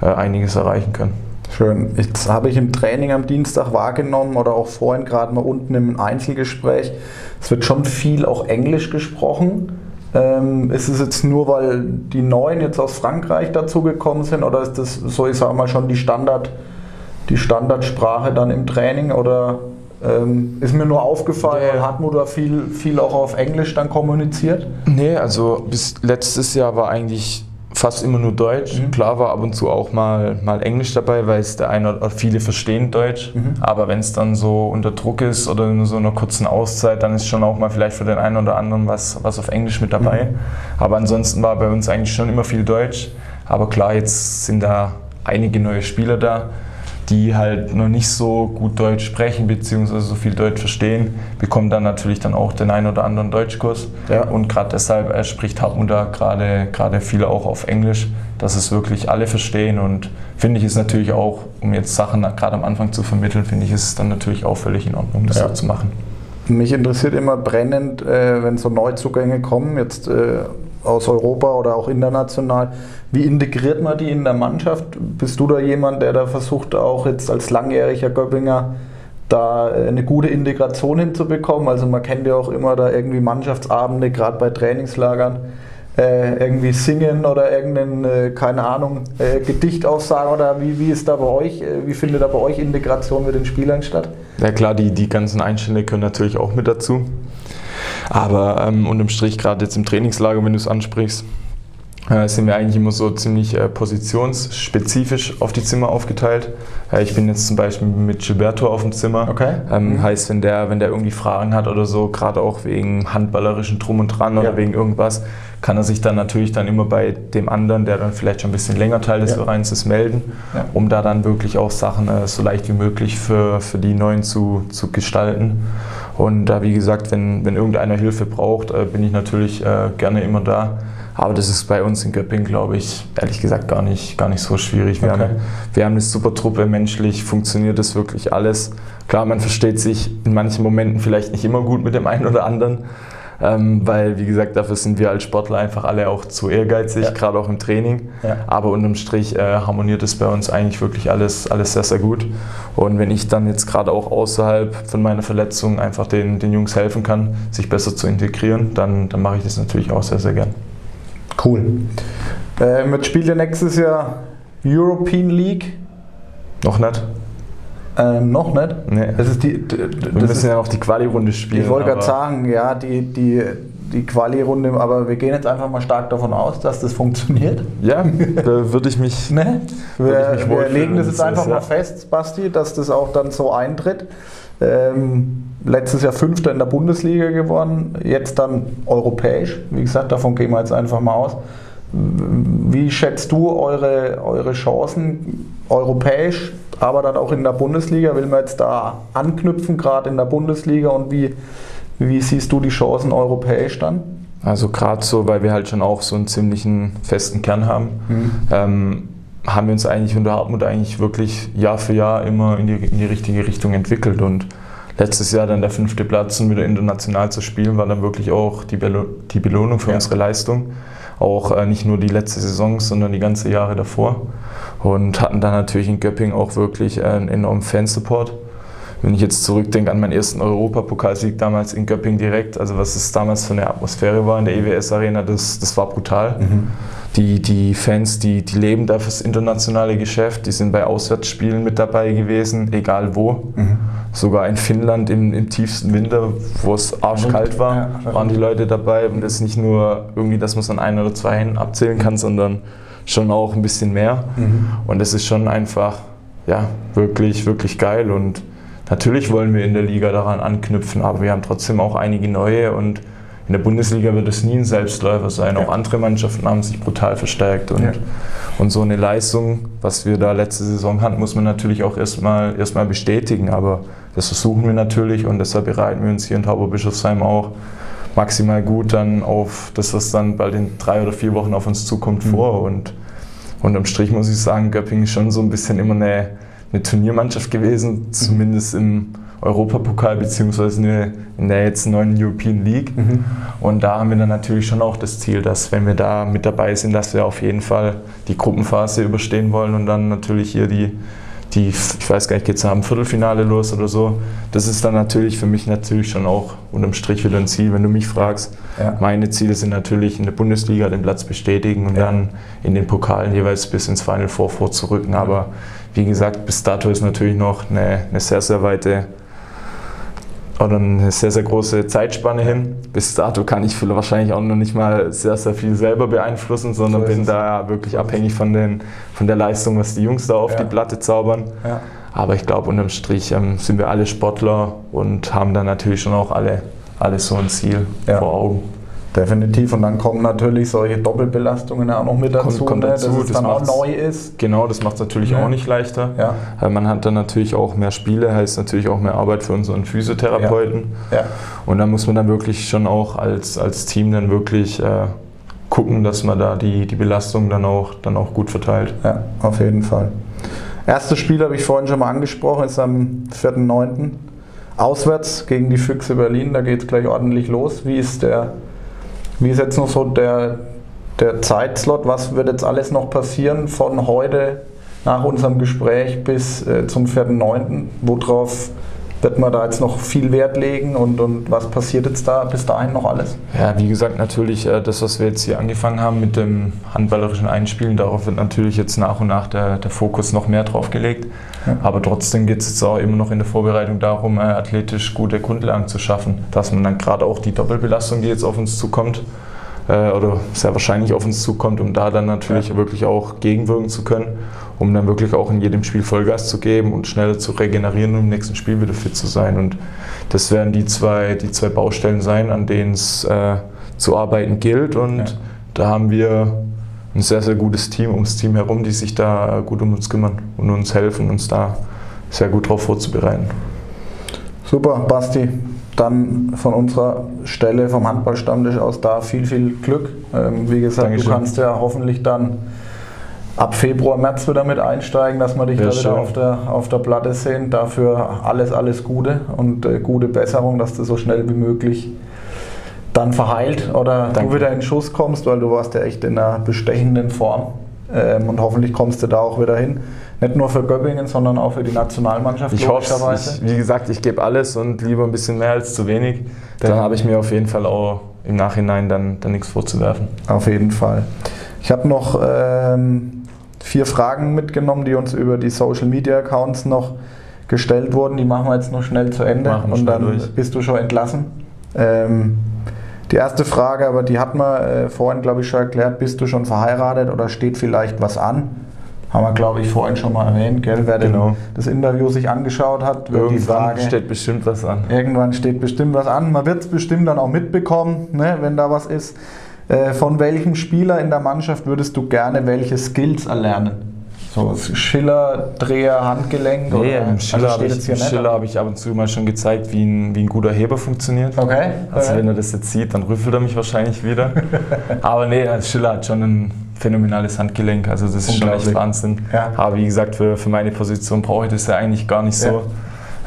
einiges erreichen können. Schön. Jetzt habe ich im Training am Dienstag wahrgenommen oder auch vorhin gerade mal unten im Einzelgespräch, es wird schon viel auch Englisch gesprochen. Ähm, ist es jetzt nur, weil die Neuen jetzt aus Frankreich dazugekommen sind oder ist das, so ich sage mal, schon die, Standard, die Standardsprache dann im Training oder ähm, ist mir nur aufgefallen, weil Hartmut da viel, viel auch auf Englisch dann kommuniziert? Nee, also bis letztes Jahr war eigentlich fast immer nur Deutsch. Mhm. Klar war ab und zu auch mal, mal Englisch dabei, weil es der eine oder viele verstehen Deutsch. Mhm. Aber wenn es dann so unter Druck ist oder in so einer kurzen Auszeit, dann ist schon auch mal vielleicht für den einen oder anderen was, was auf Englisch mit dabei. Mhm. Aber ansonsten war bei uns eigentlich schon immer viel Deutsch. Aber klar, jetzt sind da einige neue Spieler da die halt noch nicht so gut Deutsch sprechen bzw. so viel Deutsch verstehen, bekommen dann natürlich dann auch den einen oder anderen Deutschkurs. Ja. Und gerade deshalb spricht Hartmut da gerade gerade viel auch auf Englisch, dass es wirklich alle verstehen. Und finde ich es natürlich auch, um jetzt Sachen gerade am Anfang zu vermitteln, finde ich es dann natürlich auch völlig in Ordnung, das ja. so zu machen. Mich interessiert immer brennend, äh, wenn so Neuzugänge kommen, jetzt äh, aus Europa oder auch international, wie integriert man die in der Mannschaft? Bist du da jemand, der da versucht, auch jetzt als langjähriger Göppinger da eine gute Integration hinzubekommen? Also man kennt ja auch immer da irgendwie Mannschaftsabende, gerade bei Trainingslagern, äh, irgendwie singen oder irgendein, äh, keine Ahnung, äh, Gedicht aufsagen oder wie, wie ist da bei euch, äh, wie findet da bei euch Integration mit den Spielern statt? Ja klar, die, die ganzen Einstände können natürlich auch mit dazu. Aber ähm, unterm Strich, gerade jetzt im Trainingslager, wenn du es ansprichst, sind wir eigentlich immer so ziemlich äh, positionsspezifisch auf die Zimmer aufgeteilt. Äh, ich bin jetzt zum Beispiel mit Gilberto auf dem Zimmer. Okay. Ähm, mhm. Heißt, wenn der, wenn der irgendwie Fragen hat oder so, gerade auch wegen handballerischen Drum und Dran ja. oder wegen irgendwas, kann er sich dann natürlich dann immer bei dem anderen, der dann vielleicht schon ein bisschen länger Teil des ja. Vereins ist, melden, ja. um da dann wirklich auch Sachen äh, so leicht wie möglich für, für die Neuen zu, zu gestalten. Und da, wie gesagt, wenn, wenn irgendeiner Hilfe braucht, äh, bin ich natürlich äh, gerne immer da. Aber das ist bei uns in Göpping, glaube ich, ehrlich gesagt gar nicht, gar nicht so schwierig. Wir, okay. haben, wir haben eine super Truppe, menschlich funktioniert das wirklich alles. Klar, man versteht sich in manchen Momenten vielleicht nicht immer gut mit dem einen oder anderen, ähm, weil, wie gesagt, dafür sind wir als Sportler einfach alle auch zu ehrgeizig, ja. gerade auch im Training. Ja. Aber unterm Strich äh, harmoniert es bei uns eigentlich wirklich alles, alles sehr, sehr gut. Und wenn ich dann jetzt gerade auch außerhalb von meiner Verletzung einfach den, den Jungs helfen kann, sich besser zu integrieren, dann, dann mache ich das natürlich auch sehr, sehr gern. Cool. Ähm, jetzt spielt ihr nächstes Jahr European League. Noch nicht. Ähm, noch nicht? Nee. Das ist die, das wir müssen ja noch die Quali-Runde spielen. Ich wollte gerade sagen, ja, die, die, die Quali-Runde, aber wir gehen jetzt einfach mal stark davon aus, dass das funktioniert. Ja, da würde ich mich. Ne? Wir, ich mich wir legen das jetzt einfach ist, mal ja. fest, Basti, dass das auch dann so eintritt. Ähm, letztes Jahr Fünfter in der Bundesliga geworden, jetzt dann europäisch. Wie gesagt, davon gehen wir jetzt einfach mal aus. Wie schätzt du eure, eure Chancen europäisch, aber dann auch in der Bundesliga? Will man jetzt da anknüpfen, gerade in der Bundesliga? Und wie, wie siehst du die Chancen europäisch dann? Also gerade so, weil wir halt schon auch so einen ziemlichen festen Kern haben, mhm. ähm, haben wir uns eigentlich unter Hartmut eigentlich wirklich Jahr für Jahr immer in die, in die richtige Richtung entwickelt und letztes Jahr dann der fünfte Platz und wieder international zu spielen, war dann wirklich auch die, Belo die Belohnung für ja. unsere Leistung. Auch äh, nicht nur die letzte Saison, sondern die ganzen Jahre davor. Und hatten dann natürlich in Göpping auch wirklich einen enormen Fansupport. Wenn ich jetzt zurückdenke an meinen ersten Europapokalsieg damals in Göpping direkt, also was es damals für eine Atmosphäre war in der EWS Arena, das, das war brutal. Mhm. die, die Fans, die, die leben da fürs internationale Geschäft, die sind bei Auswärtsspielen mit dabei gewesen, egal wo. Mhm. Sogar in Finnland im, im tiefsten Winter, wo es arschkalt war, waren die Leute dabei. Und das ist nicht nur irgendwie, dass man es an ein oder zwei Händen abzählen kann, sondern schon auch ein bisschen mehr. Mhm. Und das ist schon einfach, ja, wirklich, wirklich geil. Und natürlich wollen wir in der Liga daran anknüpfen, aber wir haben trotzdem auch einige neue und in der Bundesliga wird es nie ein Selbstläufer sein. Ja. Auch andere Mannschaften haben sich brutal verstärkt. Und, ja. und so eine Leistung, was wir da letzte Saison hatten, muss man natürlich auch erstmal erst bestätigen. Aber das versuchen wir natürlich und deshalb bereiten wir uns hier in Tauberbischofsheim auch maximal gut dann auf das, was dann bald in drei oder vier Wochen auf uns zukommt, mhm. vor. Und unterm Strich muss ich sagen, Göppingen ist schon so ein bisschen immer eine, eine Turniermannschaft gewesen, mhm. zumindest im Europapokal beziehungsweise in der jetzt neuen European League. Mhm. Und da haben wir dann natürlich schon auch das Ziel, dass wenn wir da mit dabei sind, dass wir auf jeden Fall die Gruppenphase überstehen wollen und dann natürlich hier die, die ich weiß gar nicht, geht es am Viertelfinale los oder so. Das ist dann natürlich für mich natürlich schon auch unterm Strich wieder ein Ziel, wenn du mich fragst. Ja. Meine Ziele sind natürlich in der Bundesliga den Platz bestätigen und ja. dann in den Pokalen jeweils bis ins Final Four vorzurücken. Aber wie gesagt, bis dato ist natürlich noch eine, eine sehr, sehr weite oder eine sehr, sehr große Zeitspanne hin. Bis dato kann ich wahrscheinlich auch noch nicht mal sehr, sehr viel selber beeinflussen, sondern so bin es. da wirklich abhängig von, den, von der Leistung, was die Jungs da auf ja. die Platte zaubern. Ja. Aber ich glaube, unterm Strich ähm, sind wir alle Sportler und haben da natürlich schon auch alle, alle so ein Ziel ja. vor Augen. Definitiv. Und dann kommen natürlich solche Doppelbelastungen auch noch mit dazu, kommt, kommt dazu ne, dass es das dann auch neu ist. Genau, das macht es natürlich ja. auch nicht leichter. Ja. Äh, man hat dann natürlich auch mehr Spiele, heißt natürlich auch mehr Arbeit für unseren Physiotherapeuten. Ja. Und da muss man dann wirklich schon auch als, als Team dann wirklich äh, gucken, dass man da die, die Belastung dann auch, dann auch gut verteilt. Ja, auf jeden Fall. Erstes Spiel habe ich vorhin schon mal angesprochen, ist am 4.9. Auswärts gegen die Füchse Berlin, da geht es gleich ordentlich los. Wie ist der wie ist jetzt noch so der, der Zeitslot? Was wird jetzt alles noch passieren von heute nach unserem Gespräch bis äh, zum 4.9.? Worauf wird man da jetzt noch viel Wert legen und, und was passiert jetzt da bis dahin noch alles? Ja, wie gesagt, natürlich äh, das, was wir jetzt hier angefangen haben mit dem handballerischen Einspielen, darauf wird natürlich jetzt nach und nach der, der Fokus noch mehr drauf gelegt. Ja. Aber trotzdem geht es jetzt auch immer noch in der Vorbereitung darum, äh, athletisch gute Grundlagen zu schaffen, dass man dann gerade auch die Doppelbelastung, die jetzt auf uns zukommt, äh, oder sehr wahrscheinlich auf uns zukommt, um da dann natürlich ja. wirklich auch gegenwirken zu können, um dann wirklich auch in jedem Spiel Vollgas zu geben und schneller zu regenerieren, um im nächsten Spiel wieder fit zu sein. Und das werden die zwei, die zwei Baustellen sein, an denen es äh, zu arbeiten gilt. Und ja. da haben wir ein sehr, sehr gutes Team ums Team herum, die sich da gut um uns kümmern und uns helfen, uns da sehr gut darauf vorzubereiten. Super, Basti. Dann von unserer Stelle vom Handballstammtisch aus da viel, viel Glück. Ähm, wie gesagt, Dankeschön. du kannst ja hoffentlich dann ab Februar, März wieder mit einsteigen, dass wir dich ja, da wieder auf der, auf der Platte sehen. Dafür alles, alles Gute und äh, gute Besserung, dass du so schnell wie möglich dann verheilt oder Danke. du wieder in Schuss kommst, weil du warst ja echt in einer bestechenden Form. Ähm, und hoffentlich kommst du da auch wieder hin. Nicht nur für Göppingen, sondern auch für die Nationalmannschaft. Ich hoffe Wie gesagt, ich gebe alles und lieber ein bisschen mehr als zu wenig. Dann habe ich mir auf jeden Fall auch im Nachhinein dann, dann nichts vorzuwerfen. Auf jeden Fall. Ich habe noch ähm, vier Fragen mitgenommen, die uns über die Social Media Accounts noch gestellt wurden. Die machen wir jetzt noch schnell zu Ende machen und dann durch. bist du schon entlassen. Ähm, die erste Frage, aber die hat man äh, vorhin, glaube ich, schon erklärt. Bist du schon verheiratet oder steht vielleicht was an? Haben wir, glaube ich, vorhin schon mal erwähnt, gell? Wer genau. das Interview sich angeschaut hat, wird Irgendwann die Frage. steht bestimmt was an. Irgendwann steht bestimmt was an. Man wird es bestimmt dann auch mitbekommen, ne, wenn da was ist. Äh, von welchem Spieler in der Mannschaft würdest du gerne welche Skills erlernen? So Schiller, Dreher, Handgelenk? Nee, oder? im Schiller also habe ich, hab ich ab und zu mal schon gezeigt, wie ein, wie ein guter Heber funktioniert. Okay. Also okay. wenn er das jetzt sieht, dann rüffelt er mich wahrscheinlich wieder. Aber nee, also Schiller hat schon ein phänomenales Handgelenk. Also das ist schon echt Wahnsinn. Ja. Aber wie gesagt, für, für meine Position brauche ich das ja eigentlich gar nicht so. Ja.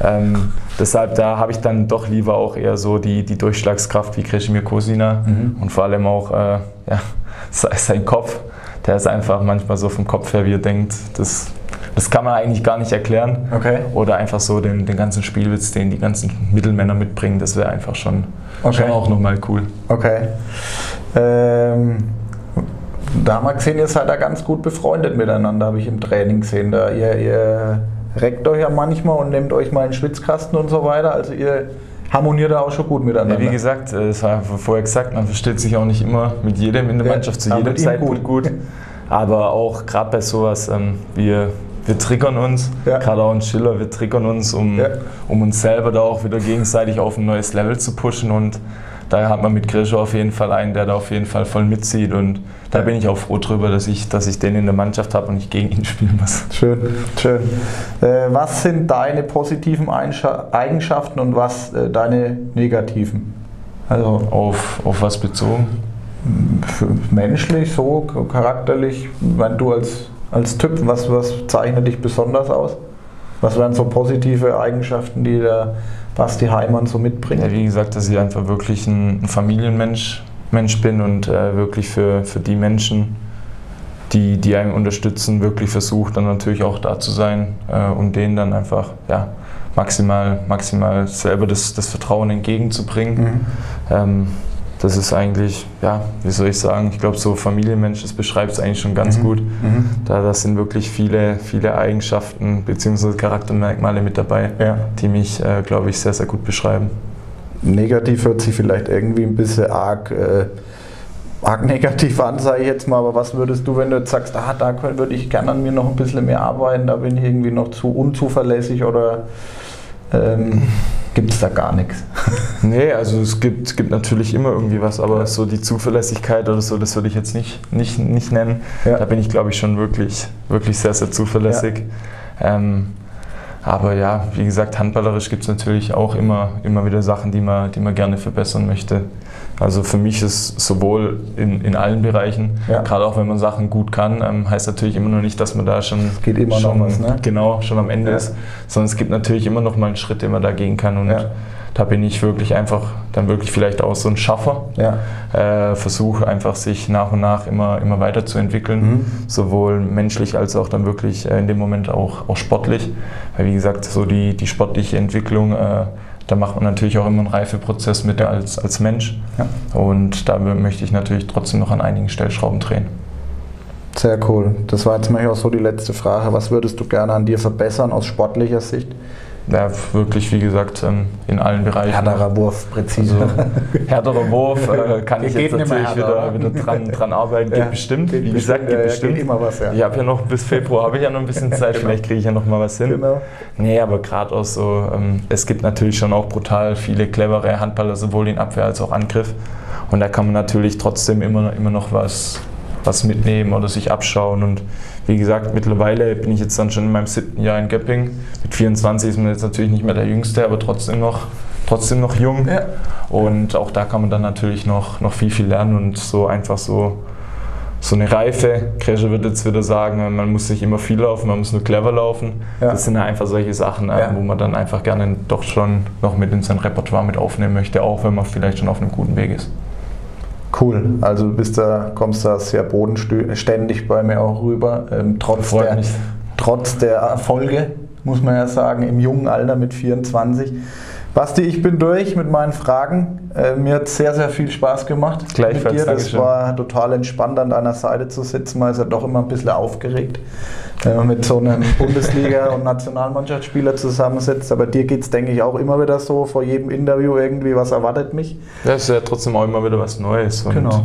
Ähm, deshalb da habe ich dann doch lieber auch eher so die, die Durchschlagskraft wie Kreshimir Kosina mhm. und vor allem auch äh, ja, sein Kopf der ist einfach manchmal so vom Kopf her, wie er denkt, das, das kann man eigentlich gar nicht erklären. Okay. Oder einfach so den, den ganzen Spielwitz, den die ganzen Mittelmänner mitbringen, das wäre einfach schon, okay. schon auch nochmal cool. Okay. Ähm, Da haben wir gesehen, ihr seid da ganz gut befreundet miteinander, habe ich im Training gesehen. Da ihr, ihr reckt euch ja manchmal und nehmt euch mal einen Schwitzkasten und so weiter. Also ihr harmoniert da auch schon gut miteinander. Ja, wie gesagt, äh, das war vorher gesagt, man versteht sich auch nicht immer mit jedem in der Ja, Mannschaft zu aber jedem Zeitpunkt gut. Aber auch gerade bei sowas, ähm, wir, wir triggern uns, Ja. gerade auch in Schiller, wir triggern uns, um, Ja. um uns selber da auch wieder gegenseitig auf ein neues Level zu pushen. Und daher hat man mit Grisho auf jeden Fall einen, der da auf jeden Fall voll mitzieht. Und da bin ich auch froh drüber, dass ich, dass ich den in der Mannschaft habe und nicht gegen ihn spielen muss. Schön, schön. Äh, was sind deine positiven Eigenschaften und was äh, deine negativen? Also Auf, auf was bezogen? menschlich, so charakterlich, wenn du als, als Typ, was, was zeichnet dich besonders aus? Was wären so positive Eigenschaften, die der Basti Heimann so mitbringt? Ja, wie gesagt, dass ich einfach wirklich ein, ein Familienmensch Mensch bin und äh, wirklich für, für die Menschen, die, die einen unterstützen, wirklich versucht, dann natürlich auch da zu sein äh, und denen dann einfach ja, maximal, maximal selber das, das Vertrauen entgegenzubringen. Mhm. Ähm, das ist eigentlich, ja, wie soll ich sagen, ich glaube, so Familienmensch, das beschreibt es eigentlich schon ganz Mhm. gut. Mhm. Da das sind wirklich viele, viele Eigenschaften bzw. Charaktermerkmale mit dabei, Ja. die mich, äh, glaube ich, sehr, sehr gut beschreiben. Negativ hört sich vielleicht irgendwie ein bisschen arg, äh, arg negativ an, sage ich jetzt mal. Aber was würdest du, wenn du jetzt sagst, ah, da würde ich gerne an mir noch ein bisschen mehr arbeiten, da bin ich irgendwie noch zu unzuverlässig oder ähm, gibt es da gar nichts? Nee, also es gibt, gibt natürlich immer irgendwie was, aber so die Zuverlässigkeit oder so, das würde ich jetzt nicht, nicht, nicht nennen. Ja. Da bin ich, glaube ich, schon wirklich, wirklich sehr, sehr zuverlässig. Ähm, aber ja, wie gesagt, handballerisch gibt es natürlich auch immer, immer wieder Sachen, die man, die man gerne verbessern möchte. Also für mich ist sowohl in, in allen Bereichen, Ja. gerade auch wenn man Sachen gut kann, ähm, heißt natürlich immer noch nicht, dass man da schon, geht immer noch schon was, ne? genau schon am Ende Ja. ist, sondern es gibt natürlich immer noch mal einen Schritt, den man da gehen kann und Ja. da bin ich wirklich einfach dann wirklich vielleicht auch so ein Schaffer. Äh, versuche einfach sich nach und nach immer, immer weiterzuentwickeln, Mhm. sowohl menschlich als auch dann wirklich äh, in dem Moment auch, auch sportlich. Weil wie gesagt, so die, die sportliche Entwicklung, äh, da macht man natürlich auch immer einen Reifeprozess mit als, als Mensch. Ja. Und da möchte ich natürlich trotzdem noch an einigen Stellschrauben drehen. Sehr cool. Das war jetzt mal auch so die letzte Frage. Was würdest du gerne an dir verbessern aus sportlicher Sicht? Ja, wirklich, wie gesagt, ähm, in allen Bereichen. Härterer Wurf, präzise. Also, härterer Wurf äh, kann ich Geht jetzt natürlich wieder, wieder dran, dran arbeiten. Geht Ja, bestimmt. geht Wie gesagt, bestimmt, geht ja, ja, bestimmt. geht immer was, ja. Ich habe ja noch bis Februar habe ich ja noch ein bisschen Zeit. Genau. Vielleicht kriege ich ja noch mal was hin. Genau. Nee, aber gerade auch so, ähm, es gibt natürlich schon auch brutal viele clevere Handballer, sowohl in Abwehr als auch Angriff. Und da kann man natürlich trotzdem immer, immer noch was, was mitnehmen oder sich abschauen. Und wie gesagt, mittlerweile bin ich jetzt dann schon in meinem siebten Jahr in Göpping. Mit 24 ist man jetzt natürlich nicht mehr der Jüngste, aber trotzdem noch, trotzdem noch jung. Ja. Und auch da kann man dann natürlich noch, noch viel, viel lernen und so einfach so, so eine Reife. Kresche wird jetzt wieder sagen, man muss nicht immer viel laufen, man muss nur clever laufen. Ja. Das sind ja einfach solche Sachen, äh, Ja. wo man dann einfach gerne doch schon noch mit in sein Repertoire mit aufnehmen möchte, auch wenn man vielleicht schon auf einem guten Weg ist. Cool. Also du bist da, kommst da sehr bodenständig bei mir auch rüber. Ähm, trotz, der, mich. trotz der Erfolge, muss man ja sagen, im jungen Alter mit 24. Basti, ich bin durch mit meinen Fragen. Äh, mir hat sehr, sehr viel Spaß gemacht Gleichfalls, mit dir. Das Dankeschön. war total entspannt an deiner Seite zu sitzen. Man ist ja doch immer ein bisschen aufgeregt, wenn man mit so einem Bundesliga- und Nationalmannschaftsspieler zusammensitzt. Aber dir geht es, denke ich, auch immer wieder so vor jedem Interview irgendwie, was erwartet mich. Das ist ja trotzdem auch immer wieder was Neues. Genau.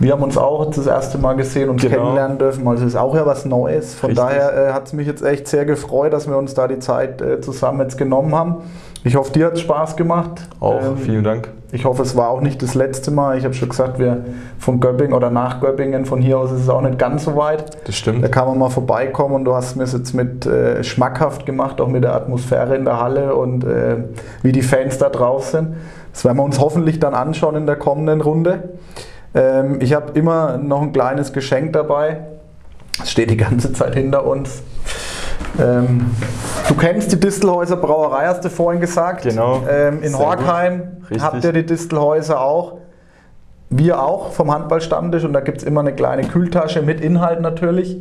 Wir haben uns auch das erste Mal gesehen und Genau. kennenlernen dürfen. Also es ist auch ja was Neues. Von Richtig. daher äh, hat es mich jetzt echt sehr gefreut, dass wir uns da die Zeit äh, zusammen jetzt genommen haben. Ich hoffe, dir hat es Spaß gemacht. Auch Ähm, vielen Dank. ich hoffe, es war auch nicht das letzte Mal. Ich habe schon gesagt, wir von Göppingen oder nach Göppingen, von hier aus ist es auch nicht ganz so weit. Das Da stimmt. kann man mal vorbeikommen und du hast mir es jetzt mit äh, schmackhaft gemacht, auch mit der Atmosphäre in der Halle und äh, wie die Fans da drauf sind. Das werden wir uns hoffentlich dann anschauen in der kommenden Runde. Ähm, ich habe immer noch ein kleines Geschenk dabei. Es steht die ganze Zeit hinter uns. Ähm, du kennst die Distelhäuser Brauerei, hast du vorhin gesagt. Genau. Ähm, in Sehr Horkheim habt ihr die Distelhäuser auch. Wir auch vom Handballstammtisch und da gibt es immer eine kleine Kühltasche mit Inhalt natürlich.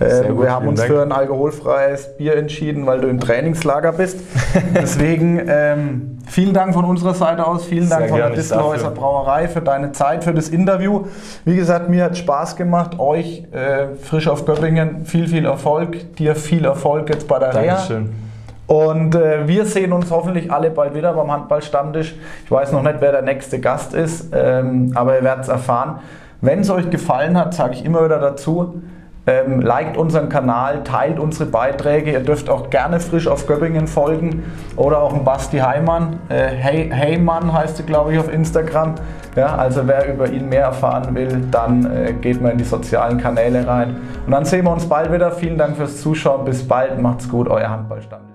Ähm, gut, wir haben uns Dank. für ein alkoholfreies Bier entschieden, weil du im Trainingslager bist. Deswegen ähm, vielen Dank von unserer Seite aus, vielen Dank Sehr von der Distelhäuser. Brauerei für deine Zeit, für das Interview. Wie gesagt, mir hat Spaß gemacht, euch äh, frisch auf Göppingen viel, viel Erfolg, dir viel Erfolg jetzt bei der Reha. Und äh, wir sehen uns hoffentlich alle bald wieder beim Handballstammtisch. Ich weiß noch nicht, wer der nächste Gast ist, ähm, aber ihr werdet es erfahren. Wenn es euch gefallen hat, sage ich immer wieder dazu, ähm, liked unseren Kanal, teilt unsere Beiträge. Ihr dürft auch gerne frisch auf Göppingen folgen oder auch ein Basti Heimann. Äh, hey, Heymann heißt sie, glaube ich, auf Instagram. Ja, also wer über ihn mehr erfahren will, dann äh, geht mal in die sozialen Kanäle rein. Und dann sehen wir uns bald wieder. Vielen Dank fürs Zuschauen. Bis bald. Macht's gut, euer Handballstammtisch.